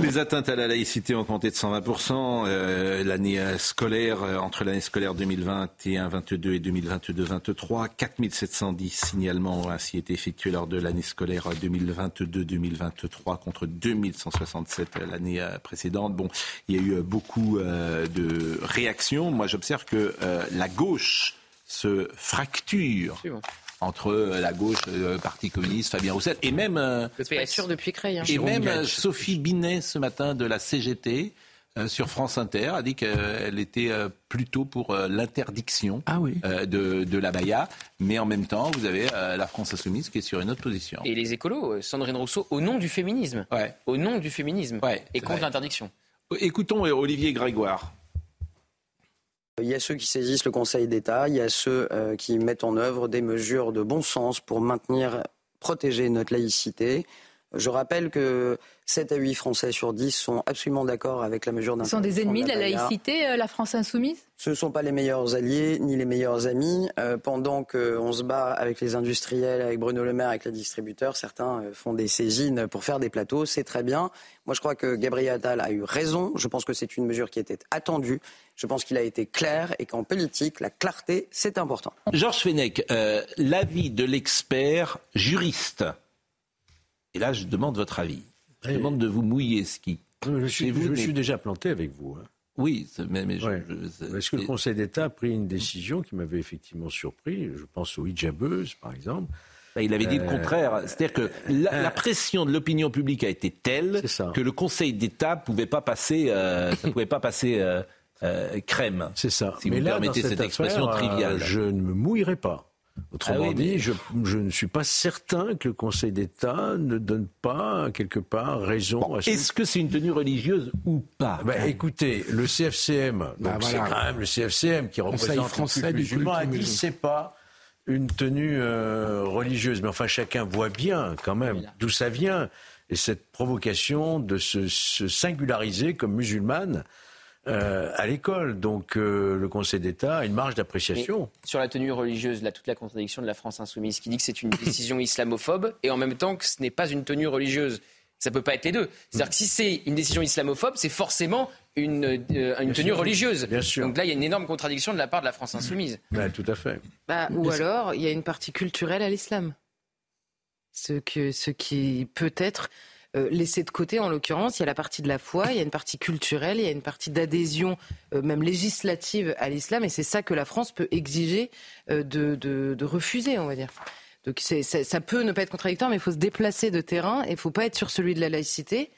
Les atteintes à la laïcité ont compté de 120% euh, l'année euh, scolaire, euh, entre l'année scolaire 2021-22 et 2022-23. 4710 signalements ont ainsi été effectués lors de l'année scolaire 2022-2023 contre 2167 l'année précédente. Bon, il y a eu beaucoup de réactions. Moi, j'observe que la gauche se fracture. Entre euh, la gauche, le Parti communiste, Fabien Roussel, et même... euh, Le depuis hein. et Jérôme même Gage. euh, Sophie Binet, ce matin, de la CGT, euh, sur France Inter, a dit qu'elle était euh, plutôt pour euh, l'interdiction Ah oui. euh, de, de la Baïa. Mais en même temps, vous avez euh, la France Insoumise qui est sur une autre position. Et les écolos, euh, Sandrine Rousseau, au nom du féminisme. Ouais. Au nom du féminisme. Ouais, et contre l'interdiction. Écoutons euh, Olivier Grégoire. Il y a ceux qui saisissent le Conseil d'État, il y a ceux euh, qui mettent en œuvre des mesures de bon sens pour maintenir, protéger notre laïcité. Je rappelle que 7 à 8 Français sur 10 sont absolument d'accord avec la mesure Ce sont des d'interdiction ennemis de la laïcité, euh, la France insoumise? Ce ne sont pas les meilleurs alliés ni les meilleurs amis. Euh, pendant qu'on se bat avec les industriels, avec Bruno Le Maire, avec les distributeurs, certains euh, font des saisines pour faire des plateaux. C'est très bien. Moi, je crois que Gabriel Attal a eu raison. Je pense que c'est une mesure qui était attendue. Je pense qu'il a été clair et qu'en politique, la clarté, c'est important. Georges Fenech, euh, l'avis de l'expert juriste. Et là, je demande votre avis. Je demande de vous mouiller ski. Je, suis, vous, je suis déjà planté avec vous. Hein. Oui, mais, mais ouais. Est-ce que le Conseil d'État a pris une décision qui m'avait effectivement surpris Je pense aux hijabeuses, par exemple. Bah, il avait dit le contraire. C'est-à-dire que la, la pression de l'opinion publique a été telle que le Conseil d'État pouvait pas passer, euh, ça pouvait pas passer euh, euh, crème. C'est ça. Si Mais vous là, permettez cette, cette expression triviale. Je ne me mouillerai pas. Autrement Ah oui, dit, mais- je, je ne suis pas certain que le Conseil d'État ne donne pas, quelque part, raison à ce Est-ce que c'est une tenue religieuse ou pas Ben, écoutez, le CFCM, donc Bah, c'est voilà. quand même le CFCM qui Conseil représente français le musulman, a dit c'est pas une tenue euh, religieuse. Mais enfin, chacun voit bien quand même d'où ça vient. Et cette provocation de se, se singulariser comme musulmane euh, à l'école. Donc euh, le Conseil d'État a une marge d'appréciation. Sur la tenue religieuse, là, toute la contradiction de la France insoumise qui dit que c'est une décision islamophobe et en même temps que ce n'est pas une tenue religieuse. Ça peut pas être les deux. C'est-à-dire que si c'est une décision islamophobe, c'est forcément une, euh, une tenue sûr. religieuse. Bien sûr. Donc là, il y a une énorme contradiction de la part de la France insoumise. Ouais, tout à fait. Bah, ou alors, il y a une partie culturelle à l'islam. Ce, que, ce qui peut être euh, de côté, en l'occurrence, il y a la partie de la foi, il y a une partie culturelle, il y a une partie d'adhésion, euh, même législative, à l'islam, et c'est ça que la France peut exiger euh, de, de- de refuser, on va dire. Donc c'est- ça peut ne pas être contradictoire, mais il faut se déplacer de terrain, et il ne faut pas être sur celui de la laïcité.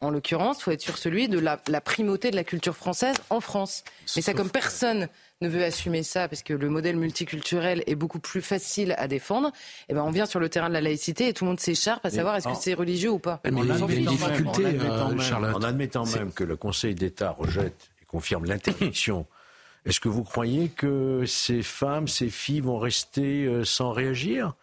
En l'occurrence, il faut être sur celui de la, la primauté de la culture française en France. Mais ça, comme personne ne veut assumer ça, parce que le modèle multiculturel est beaucoup plus facile à défendre, eh ben on vient sur le terrain de la laïcité et tout le monde s'écharpe à Mais savoir est-ce que c'est religieux ou pas. On même- difficulté, en admettant euh, même- en admettant même que le Conseil d'État rejette et confirme l'interdiction, est-ce que vous croyez que ces femmes, ces filles vont rester euh, sans réagir?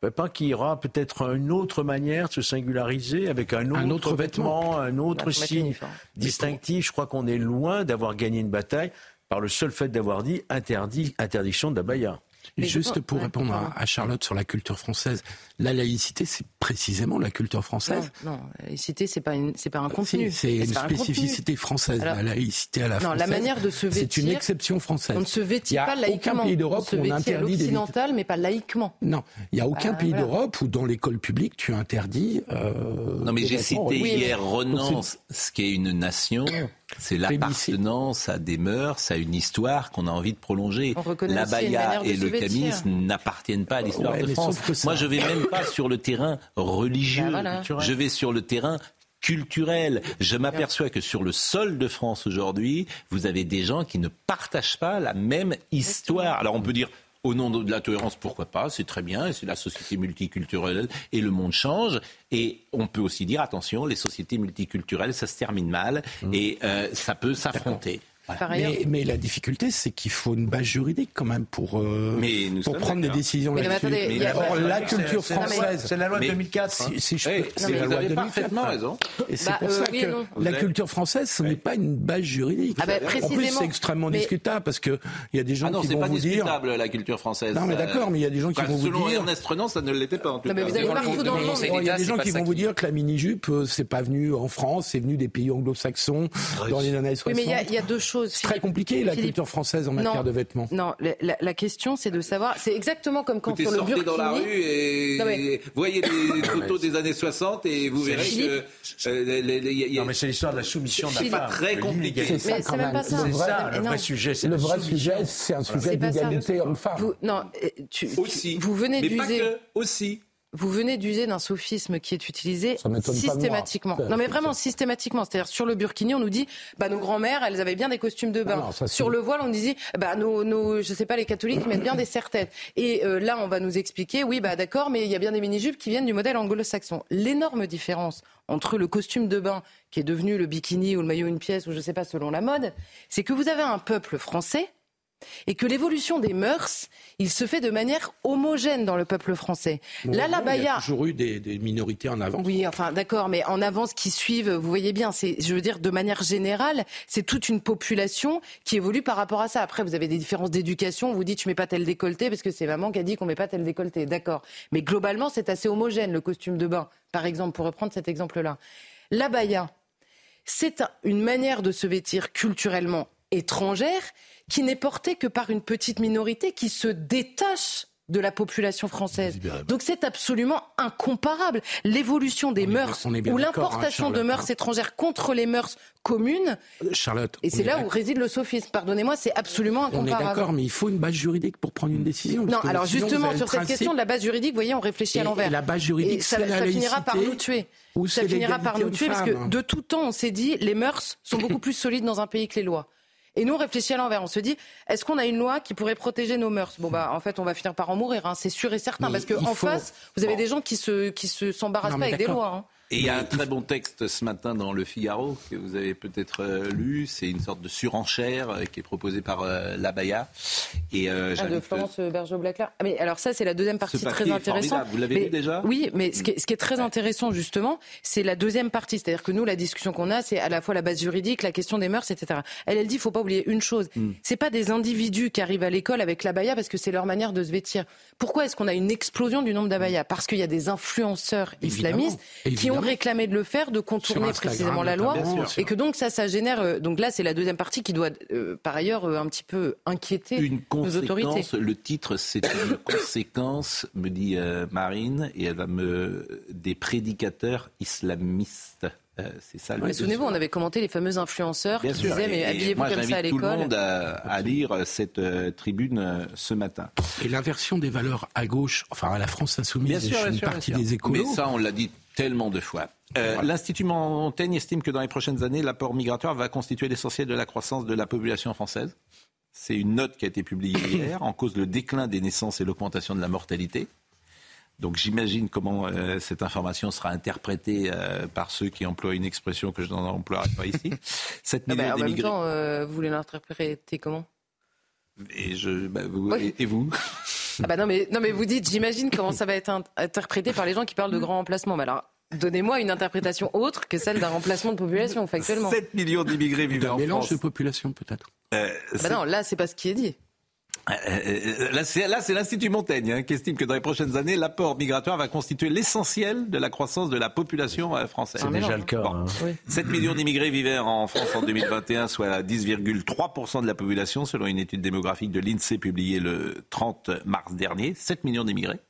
Ben, Pas qu'il y aura peut-être une autre manière de se singulariser avec un autre, Un autre vêtement. un autre Bah, signe l'uniforme. distinctif. Je crois qu'on est loin d'avoir gagné une bataille par le seul fait d'avoir dit interdit, interdiction d'abaya. Mais juste pour ouais, répondre à, à Charlotte sur la culture française, la laïcité, c'est précisément la culture française. Non, non, la laïcité, c'est pas, une- c'est pas un contenu. Si, C'est une un spécificité française, Alors, la laïcité à la non, française. la manière de se C'est une vêtir, exception française. On ne se Il vêtit y a pas aucun laïquement. pays on d'Europe se où on interdit l'occidental, mais pas laïquement. Non, il n'y a aucun Ah, pays voilà. d'Europe où dans l'école publique tu interdis. euh, Non, mais j'ai cité hier Donc, Renan, ce qui est une nation, c'est l'appartenance à des mœurs, à une histoire qu'on a envie de prolonger. Manière de et le camis n'appartiennent pas à l'histoire Ouais, de France. Moi, je vais même pas sur le terrain religieux. Ben voilà. Je vais sur le terrain culturel. Je m'aperçois que sur le sol de France aujourd'hui, vous avez des gens qui ne partagent pas la même histoire. Alors on peut dire au nom de la tolérance, pourquoi pas, c'est très bien, c'est la société multiculturelle et le monde change. Et on peut aussi dire, attention, les sociétés multiculturelles, ça se termine mal et euh, ça peut s'affronter. Voilà. Par ailleurs, Mais, mais la difficulté, c'est qu'il faut une base juridique quand même pour, euh, Mais nous pour prendre des décisions Mais non, mais là-dessus. Or, la c'est- culture c'est française. c'est la loi de Mais- 2004. hein. Si, si je Oui, peux- c'est- c'est la loi avez 2004. parfaitement raison. Et c'est Bah, pour euh, ça oui non. que la culture française, ce n'est pas une base juridique. Ah bah, en plus, c'est extrêmement Mais- discutable parce qu'il y a des gens Ah non, qui c'est vont pas vous dire. discutable la culture française. Non, mais d'accord, mais il y a des gens qui vont vous selon dire- Ernest Renan, ça ne l'était pas en tout Non, mais cas. vous avez Devant le partout compte dans de le monde. Conseil Bon, il y a des c'est gens pas qui vont vous dire que la mini-jupe, euh, c'est pas venu en France, c'est venu des pays anglo-saxons dans les années 60. oui, mais il y, a deux choses. C'est très compliqué la Philippe. culture française en matière Non. de vêtements. Non, la, la- la question, c'est de savoir. C'est exactement comme quand Écoutez, sur le sortez Burkini. dans la rue et Non, mais- voyez les photos des années 60 et vous verrez Philippe. que euh, les- les- les- Non, mais c'est l'histoire de la soumission de la femme. Très compliqué. l'inégalité. Mais c'est même pas ça. Le vrai, sujet, c'est le la vrai sujet, c'est un sujet C'est ça. d'égalité homme-femme. Vous, non, euh, aussi. vous venez mais pas d'user. que, aussi. Vous venez d'user d'un sophisme qui est utilisé systématiquement. Non mais vraiment systématiquement. C'est-à-dire sur le burkini, on nous dit, bah nos grands-mères, elles avaient bien des costumes de bain. non, ça, c'est- sur le voile, on disait, bah nos, nos, je sais pas, les catholiques mettent bien des serre-têtes. Et euh, là, on va nous expliquer, oui, bah d'accord, mais il y a bien des mini-jupes qui viennent du modèle anglo-saxon. L'énorme différence entre le costume de bain qui est devenu le bikini ou le maillot une pièce ou je sais pas selon la mode, c'est que vous avez un peuple français et que l'évolution des mœurs, il se fait de manière homogène dans le peuple français. Bon, Là, non, la Il y baya, a toujours eu des, des minorités en avant. oui, enfin d'accord, mais en avance qui suivent, vous voyez bien, c'est, je veux dire, de manière générale, c'est toute une population qui évolue par rapport à ça. Après, vous avez des différences d'éducation. Vous dites, tu mets pas tel décolleté parce que c'est maman qui a dit qu'on met pas tel décolleté, d'accord. Mais globalement, c'est assez homogène le costume de bain, par exemple, pour reprendre cet exemple-là. L'abaya, c'est un- une manière de se vêtir culturellement étrangère qui n'est portée que par une petite minorité qui se détache de la population française. Donc c'est absolument incomparable. L'évolution des mœurs on est bien ou hein, l'importation de mœurs étrangères contre les mœurs communes. Euh, Charlotte. Et c'est est là où réside le sophisme. Pardonnez-moi, c'est absolument On est incomparable. d'accord, mais il faut une base juridique pour prendre une décision. Non, alors sinon, justement, sur cette question de la base juridique, vous voyez, on réfléchit Et- à l'envers. la base juridique, Et ça, la ça finira par nous tuer. Ça finira par nous tuer parce que de tout temps, on s'est dit, les mœurs sont beaucoup plus solides dans un pays que les lois. Et nous, on réfléchit à l'envers. On se dit, est-ce qu'on a une loi qui pourrait protéger nos mœurs? Bon, bah, en fait, on va finir par en mourir, hein, c'est sûr et certain. Mais parce qu'en faut- face, vous avez des gens qui se, qui se s'embarrassent pas avec des lois. hein. Et il y a un très bon texte ce matin dans Le Figaro que vous avez peut-être euh, lu. C'est une sorte de surenchère euh, qui est proposée par euh, l'Abaya. Et euh, Ah, de Florence Bergeau-Blaclair. Ah, Mais alors ça, c'est la deuxième partie très intéressante. Vous l'avez lu déjà? Oui, mais ce qui, est, ce qui est très intéressant justement, c'est la deuxième partie. C'est-à-dire que nous, la discussion qu'on a, c'est à la fois la base juridique, la question des mœurs, etc. Elle, elle dit, il faut pas oublier une chose. Hmm. C'est pas des individus qui arrivent à l'école avec l'abaya parce que c'est leur manière de se vêtir. Pourquoi est-ce qu'on a une explosion du nombre d'abayas Parce qu'il y a des influenceurs Évidemment. islamistes qui ont réclamé de le faire, de contourner précisément la loi, et que donc ça, ça génère. euh, Donc là, c'est la deuxième partie qui doit, euh, par ailleurs, euh, un petit peu inquiéter Une nos autorités. conséquence, le titre, c'est une conséquence, me dit euh, Marine, et elle va me des prédicateurs islamistes. Euh, c'est ça Souvenez-vous, on avait commenté les fameux influenceurs Bien qui sûr. disaient mais habillez-vous comme ça à j'invite tout le l'école. monde à, à lire cette euh, tribune euh, ce matin. Et l'inversion des valeurs à gauche, enfin à la France insoumise, Bien sûr, une sûr, partie des écolos. Mais ça, on l'a dit tellement de fois. Euh, L'Institut Montaigne estime que dans les prochaines années, l'apport migratoire va constituer l'essentiel de la croissance de la population française. C'est une note qui a été publiée hier, en cause le déclin des naissances et l'augmentation de la mortalité. Donc j'imagine comment euh, cette information sera interprétée euh, par ceux qui emploient une expression que je n'emploierai pas ici. 7 Ah bah, millions en même temps, euh, vous voulez l'interpréter comment? Et, je, bah, vous- Oui. et- et vous? Ah bah non mais non mais vous dites, j'imagine comment ça va être in- interprété par les gens qui parlent de grand remplacement. Mais alors, donnez-moi une interprétation autre que celle d'un remplacement de population factuellement. 7 millions d'immigrés vivent Un en mélange France. de population peut-être. Euh, Bah non, là c'est pas ce qui est dit. Euh, euh, Là, c'est là, c'est l'Institut Montaigne hein, qui estime que dans les prochaines années, l'apport migratoire va constituer l'essentiel de la croissance de la population euh, française. C'est déjà le cas. hein. 7 millions d'immigrés vivaient en France en 2021, soit 10,3% de la population, selon une étude démographique de l'INSEE publiée le 30 mars dernier. 7 millions d'immigrés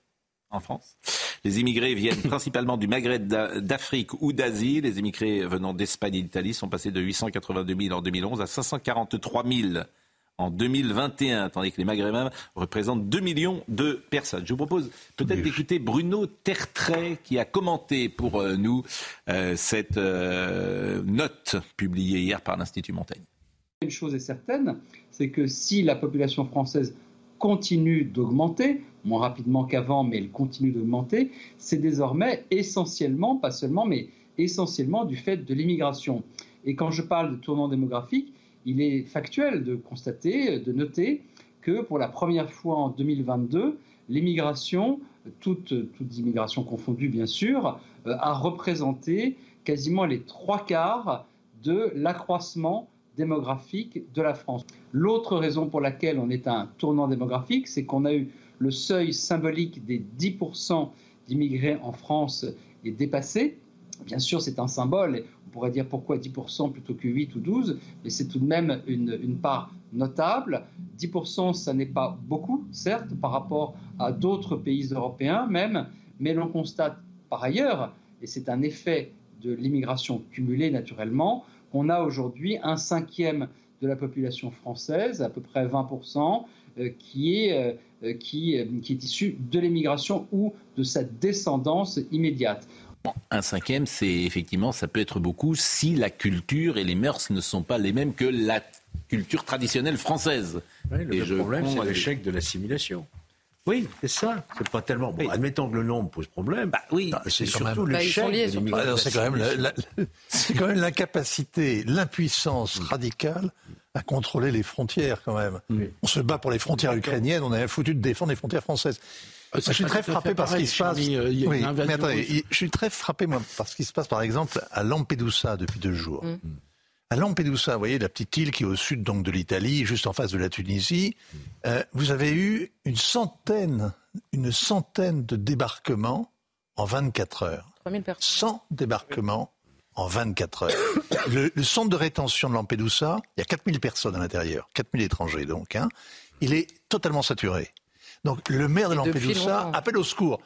en France. Les immigrés viennent principalement du Maghreb, d'A- d'Afrique ou d'Asie. Les immigrés venant d'Espagne et d'Italie sont passés de 882 000 en 2011 à 543 000 en 2021, tandis que les Maghrébins représentent 2 millions de personnes. Je vous propose peut-être d'écouter Bruno Tertrais qui a commenté pour euh, nous euh, cette euh, note publiée hier par l'Institut Montaigne. Une chose est certaine, c'est que si la population française continue d'augmenter, moins rapidement qu'avant, mais elle continue d'augmenter, c'est désormais essentiellement, pas seulement, mais essentiellement du fait de l'immigration. Et quand je parle de tournant démographique, il est factuel de constater, de noter que pour la première fois en 2022, l'immigration, toutes, toutes immigrations confondues bien sûr, euh, a représenté quasiment les trois quarts de l'accroissement démographique de la France. L'autre raison pour laquelle on est à un tournant démographique, c'est qu'on a eu le seuil symbolique des 10% d'immigrés en France est dépassé. Bien sûr, c'est un symbole. On pourrait dire pourquoi 10% plutôt que 8 ou 12, mais c'est tout de même une, part notable. 10%, ça n'est pas beaucoup, certes, par rapport à d'autres pays européens même, mais l'on constate par ailleurs, et c'est un effet de l'immigration cumulée naturellement, qu'on a aujourd'hui un cinquième de la population française, à peu près 20%, euh, qui, est, euh, euh, qui est issue de l'immigration ou de sa descendance immédiate. Bon, un cinquième, c'est effectivement, ça peut être beaucoup si la culture et les mœurs ne sont pas les mêmes que la culture traditionnelle française. Le Et vrai je problème, c'est l'échec de l'assimilation. Oui, c'est ça. C'est pas tellement. Bon, admettons que le nombre pose problème. Bah oui, c'est c'est surtout même- Bah, sont l'échec surtout. Ah c'est quand même la- la- c'est quand même l'incapacité, l'impuissance radicale à contrôler les frontières quand même. On se bat pour les frontières ukrainiennes, on a foutu de défendre les frontières françaises. Euh, ça je suis très frappé par ce qui se passe. Euh, il y a une Oui, invasion mais attendez, je suis très frappé moi par ce qui se passe par exemple à Lampedusa depuis deux jours. Mm. À Lampedusa, vous voyez la petite île qui est au sud donc de l'Italie, juste en face de la Tunisie, euh, vous avez eu une centaine, une centaine de débarquements en 24 heures. 3000 personnes. 100 débarquements en 24 heures. Le, le centre de rétention de Lampedusa, il y a 4000 personnes à l'intérieur, 4000 étrangers donc. hein. il est totalement saturé. Donc le maire de Lampedusa appelle au secours.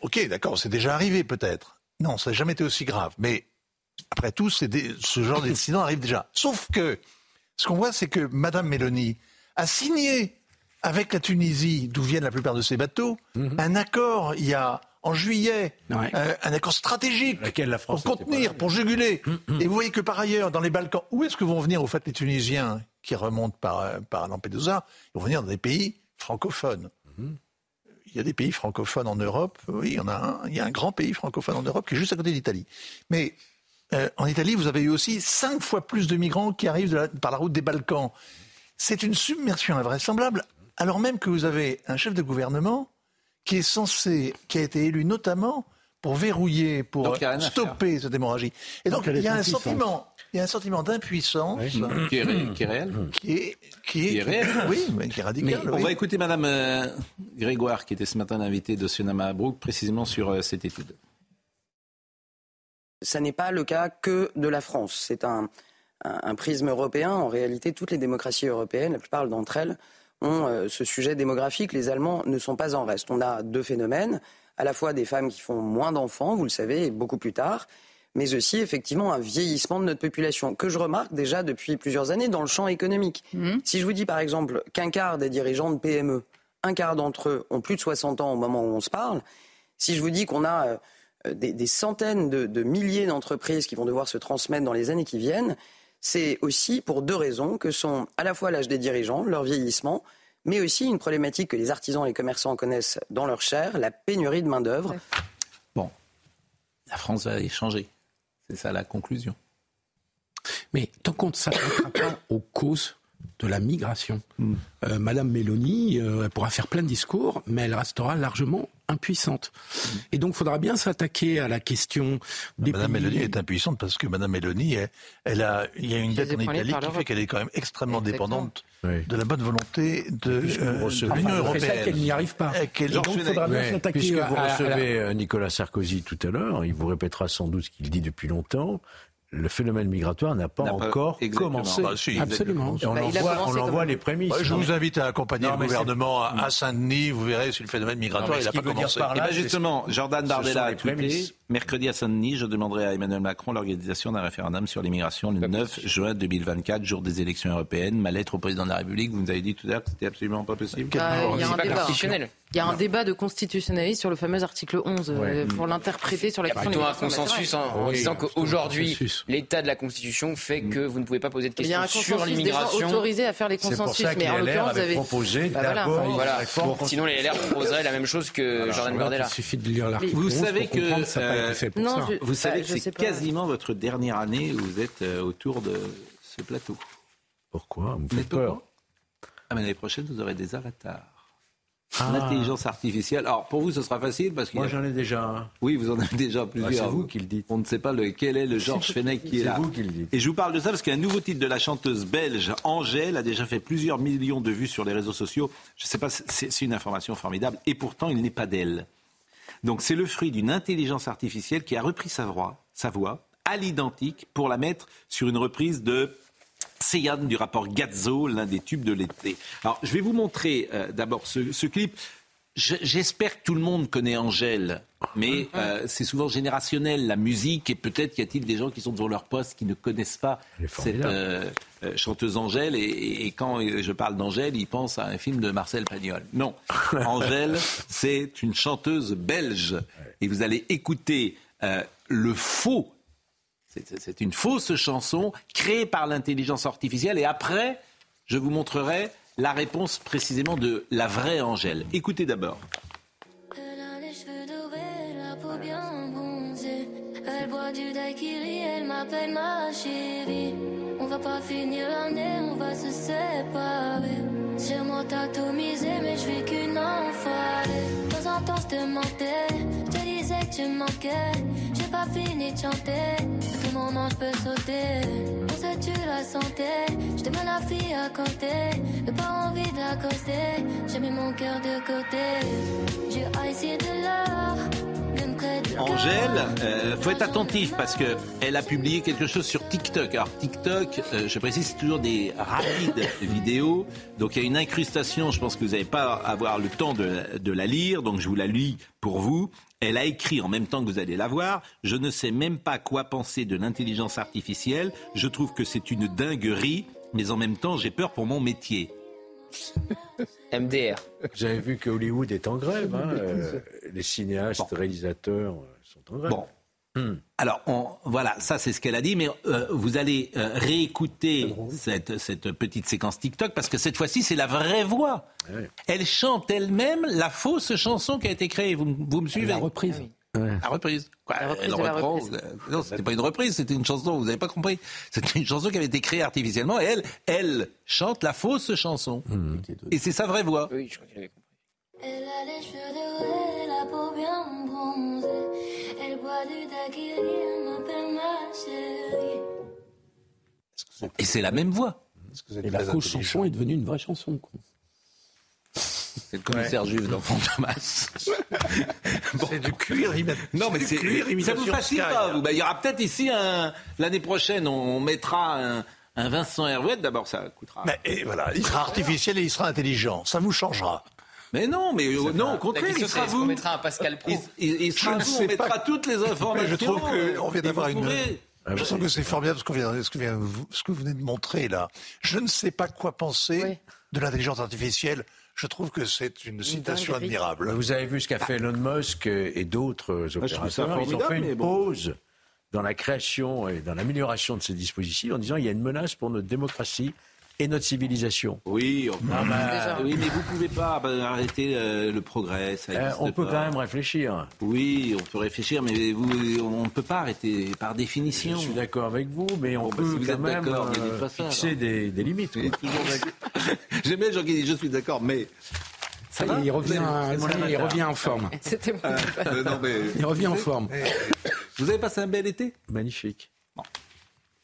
Ok, d'accord, c'est déjà arrivé peut-être. Non, ça n'a jamais été aussi grave. Mais après tout, ce genre d'incident arrive déjà. Sauf que ce qu'on voit, c'est que Madame Mélanie a signé avec la Tunisie, d'où viennent la plupart de ces bateaux, mhm. un accord il y a en juillet, euh, un accord stratégique pour contenir, pour juguler. Mhm, mhm. Et vous voyez que par ailleurs, dans les Balkans, où est-ce que vont venir au fait les Tunisiens qui remontent par, euh, par Lampedusa? Ils vont venir dans des pays francophones. Il y a des pays francophones en Europe. Oui, il y en a un. Il y a un grand pays francophone en Europe qui est juste à côté d'Italie. Mais euh, en Italie, vous avez eu aussi cinq fois plus de migrants qui arrivent par la route des Balkans. C'est une submersion invraisemblable, alors même que vous avez un chef de gouvernement qui est censé, qui a été élu notamment pour verrouiller, pour stopper cette hémorragie. Et donc, il y a un sentiment, il y a un sentiment d'impuissance qui, est réel, qui est réel, qui est, réel, oui, mais qui est radical. On va écouter Madame euh, Grégoire, qui était ce matin l'invitée de Sunama Brook, précisément sur euh, cette étude. Ça n'est pas le cas que de la France. C'est un, prisme européen. En réalité, toutes les démocraties européennes, la plupart d'entre elles, ont euh, ce sujet démographique. Les Allemands ne sont pas en reste. On a deux phénomènes, à la fois des femmes qui font moins d'enfants, vous le savez, beaucoup plus tard, mais aussi effectivement un vieillissement de notre population, que je remarque déjà depuis plusieurs années dans le champ économique. Mmh. Si je vous dis par exemple qu'un quart des dirigeants de PME, un quart d'entre eux ont plus de 60 ans au moment où on se parle, si je vous dis qu'on a euh, euh, des, centaines de, milliers d'entreprises qui vont devoir se transmettre dans les années qui viennent, c'est aussi pour deux raisons que sont à la fois l'âge des dirigeants, leur vieillissement, mais aussi une problématique que les artisans et les commerçants connaissent dans leur chair, la pénurie de main-d'œuvre. Bon, la France va échanger. C'est ça la conclusion. Mais tant qu'on ne s'attaquera pas aux causes de la migration, hmm. euh, Madame Mélanie euh, pourra faire plein de discours, mais elle restera largement impuissante. Et donc, il faudra bien s'attaquer à la question des Madame Mélanie est impuissante parce que Madame Mélanie, elle, a, il y a une dette en Italie qui fait qu'elle est quand même extrêmement dépendante de la bonne volonté de euh, l'Union européenne. qu'elle n'y arrive pas. Et donc, il faudra bien s'attaquer Puisque vous recevez euh, Nicolas Sarkozy tout à l'heure, il vous répétera sans doute ce qu'il dit depuis longtemps le phénomène migratoire n'a pas encore commencé. Bah, Absolument. Et on, bah, en voit, on en voit les prémices. je vous invite à accompagner le gouvernement à Saint-Denis. Vous verrez si le phénomène migratoire n'a pas commencé. Là, eh ben, justement, Jordan Bardella a tweeté mercredi à Saint-Denis, je demanderai à Emmanuel Macron l'organisation d'un référendum sur l'immigration le 9 juin 2024, jour des élections européennes. Ma lettre au président de la République, vous nous avez dit tout à l'heure que c'était absolument pas possible. Bah, il y a un débat. Il y a un débat de constitutionnalisme sur le fameux article 11 euh, pour l'interpréter sur la question. Il y a un consensus en, disant qu'aujourd'hui, l'état de la Constitution fait que vous ne pouvez pas poser de questions sur l'immigration. Il y a un autorisé à faire les consensus, mais en l'occurrence, vous avez proposé bah, voilà. Sinon, les LR proposeraient la même chose que Jordan Bardella. Il suffit de lire l'article. Vous savez que vous savez que c'est quasiment votre dernière année où vous êtes euh, autour de ce plateau. Pourquoi Vous faites peur. Ah, mais l'année prochaine, vous aurez des avatars. Ah. L'intelligence artificielle. Alors pour vous, ce sera facile parce que moi j'en ai déjà un. Oui, vous en avez déjà ah, plusieurs. c'est vous qui le dites. On ne sait pas lequel est le Georges Fenech qui est, là. C'est vous qui le dites. Et je vous parle de ça parce qu'un nouveau titre de la chanteuse belge Angèle a déjà fait plusieurs millions de vues sur les réseaux sociaux. Je ne sais pas, c'est une information formidable. Et pourtant, il n'est pas d'elle. Donc c'est le fruit d'une intelligence artificielle qui a repris sa voix, sa à l'identique pour la mettre sur une reprise de Yann du rapport Gazzo, l'un des tubes de l'été. Alors, je vais vous montrer euh, d'abord ce, clip. J'espère que tout le monde connaît Angèle, mais euh, c'est souvent générationnel, la musique, et peut-être y a-t-il des gens qui sont devant leur poste qui ne connaissent pas cette euh, chanteuse Angèle, et, quand je parle d'Angèle, ils pensent à un film de Marcel Pagnol. Non, Angèle, c'est une chanteuse belge, et vous allez écouter le faux c'est une fausse chanson créée par l'intelligence artificielle. Et après, je vous montrerai la réponse précisément de la vraie Angèle. Écoutez d'abord. Elle boit du daiquiri, elle m'appelle ma chérie. On va pas finir l'année, on va se séparer. Sur moi misé, mais je qu'une enfoirée. De temps en temps, je te mentais, je te disais que tu manquais. J'ai pas fini de chanter mon ange peut sauter. Pour ça, tu la santé. Je te mets la fille à côté. J'ai pas envie d'accoster. J'ai mis mon cœur de côté. J'ai ici de l'or. Angèle, euh, faut être attentif parce que elle a publié quelque chose sur TikTok. Alors TikTok, euh, je précise, c'est toujours des rapides vidéos. Donc il y a une incrustation. Je pense que vous n'allez pas avoir le temps de, de la lire. Donc je vous la lis pour vous. Elle a écrit en même temps que vous allez la voir. Je ne sais même pas quoi penser de l'intelligence artificielle. Je trouve que c'est une dinguerie, mais en même temps j'ai peur pour mon métier. MDR. J'avais vu que Hollywood est en grève. hein, euh, les cinéastes, réalisateurs euh, sont en grève. Bon. Alors, on- voilà, ça c'est ce qu'elle a dit, mais euh, vous allez euh, réécouter cette, cette petite séquence TikTok parce que cette fois-ci c'est la vraie voix. Elle chante elle-même la fausse chanson qui a été créée. Vous, vous me suivez La reprise. La reprise. Quoi, La reprise elle reprend- reprise. euh, Non, c'était pas une reprise, c'était une chanson. Vous n'avez pas compris. C'était une chanson qui avait été créée artificiellement. Et elle, elle chante la fausse chanson. Et c'est sa vraie voix. Oui, je crois qu'elle avait compris. Elle a les cheveux dorés, la peau bien bronzée. Elle boit du daiquiri, elle m'appelle ma chérie. Et c'est la même voix. Et la fausse chanson est devenue une vraie chanson. quoi. C'est le commissaire juif dans Fantomas. C'est du cuir. Non, mais c'est, cuir ça vous fascine Sky. pas, vous Ben, Il y aura peut-être ici, un, l'année prochaine, on, on mettra un, un Vincent Herouet. D'abord, ça coûtera. Mais et voilà, il sera artificiel et il sera intelligent. Ça vous changera. Mais non, mais euh, non, au contraire, il sera vous. mettra un Pascal Pro Il, il- il sera Je ne vous, on sais mettra pas. toutes les informations. Je trouve qu'on vient d'avoir une. pourrez- Je trouve que c'est formidable ce, qu'on vient- ce que vient- ce que vous venez de montrer là. Je ne sais pas quoi penser de l'intelligence artificielle. Je trouve que c'est une citation admirable. Vous avez vu ce qu'a fait Elon Musk et d'autres ça opérateurs. Ils ont fait une bon. pause dans la création et dans l'amélioration de ces dispositifs en disant il y a une menace pour notre démocratie et notre civilisation. Oui, on- Ah bah, oui, mais vous pouvez pas bah, arrêter euh, le progrès. Ça Euh, on peut pas. quand même réfléchir. Oui, on peut réfléchir, mais vous, on ne peut pas arrêter par définition. Je suis d'accord avec vous, mais on Bon, bah, peut si vous quand même ne euh, ça, fixer des, des limites. J'aime bien les gens qui disent je suis d'accord, mais. Ça y est, il revient, ça il revient en forme. C'était mon Euh, non, mais- Il revient en forme. Vous avez passé un bel été? Magnifique.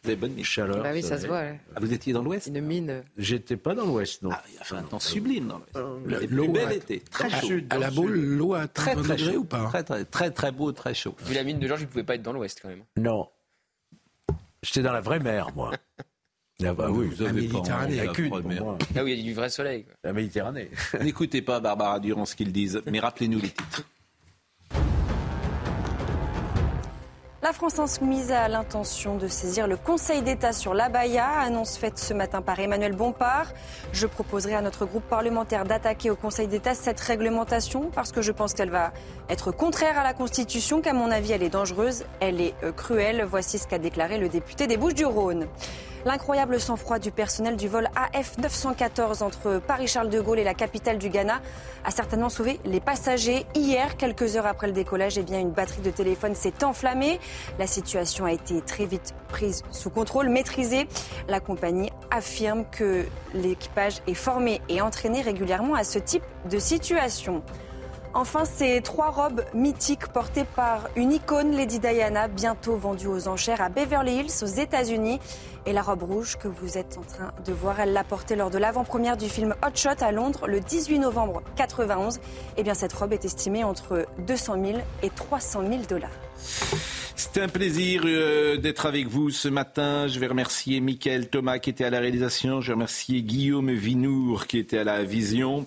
Vous avez bonne mine. Chaleur. Bah oui, ça se voit. ouais. Ah, vous étiez dans l'ouest Une mine. J'étais pas dans l'ouest, non. Il a fait un temps sublime dans l'ouest. Les L'eau bel été. Très chaud. À la boule, l'eau à Très 30 très degrés chaud. ou pas Très très très très beau, très chaud. Vu la mine de Georges, il ne pouvait pas être dans l'Ouest quand même. Non. J'étais dans la vraie mer, moi. Ah bah oui, Vous avez pas Méditerranée, envie la cune, pour moi. Là où il y a du vrai soleil. quoi. La Méditerranée. N'écoutez pas Barbara Durand ce qu'ils disent, mais rappelez-nous les titres. La France insoumise a l'intention de saisir le Conseil d'État sur l'abaya, annonce faite ce matin par Emmanuel Bompard. Je proposerai à notre groupe parlementaire d'attaquer au Conseil d'État cette réglementation parce que je pense qu'elle va être contraire à la Constitution, qu'à mon avis elle est dangereuse, elle est euh, cruelle. Voici ce qu'a déclaré le député des Bouches-du-Rhône. L'incroyable sang-froid du personnel du vol AF 914 entre Paris-Charles de Gaulle et la capitale du Ghana a certainement sauvé les passagers. Hier, quelques heures après le décollage, eh une batterie de téléphone s'est enflammée. La situation a été très vite prise sous contrôle, maîtrisée. La compagnie affirme que l'équipage est formé et entraîné régulièrement à ce type de situation. Enfin, ces trois robes mythiques portées par une icône, Lady Diana, bientôt vendues aux enchères à Beverly Hills, aux États-Unis. Et la robe rouge que vous êtes en train de voir, elle l'a portée lors de l'avant-première du film Hot Shot à Londres le 18 novembre 91. Et bien, cette robe est estimée entre 200 000 et 300 000 dollars. C'était un plaisir euh, d'être avec vous ce matin. Je vais remercier Mickaël Thomas qui était à la réalisation. Je vais remercier Guillaume Vinour qui était à la vision.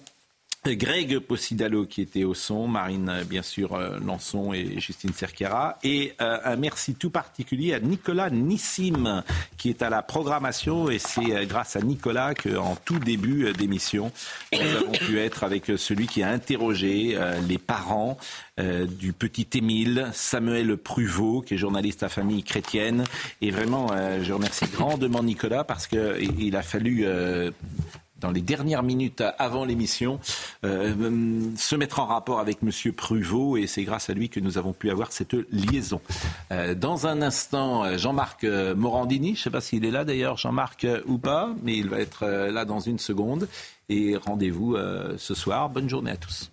Greg Possidalo qui était au son, Marine euh, bien sûr euh, Lançon et Justine Cerquera. Et euh, un merci tout particulier à Nicolas Nissim qui est à la programmation. Et c'est euh, grâce à Nicolas qu'en tout début euh, d'émission nous avons pu être avec euh, celui qui a interrogé euh, les parents euh, du petit Émile, Samuel Pruvot qui est journaliste à famille chrétienne. Et vraiment euh, je remercie grandement Nicolas parce que il il a fallu euh, dans les dernières minutes avant l'émission, euh, se mettre en rapport avec Monsieur Pruvot et c'est grâce à lui que nous avons pu avoir cette liaison. Euh, dans un instant, euh, Jean-Marc euh, Morandini, je ne sais pas s'il est là d'ailleurs, Jean-Marc euh, ou pas, mais il va être euh, là dans une seconde. Et rendez-vous euh, ce soir. Bonne journée à tous.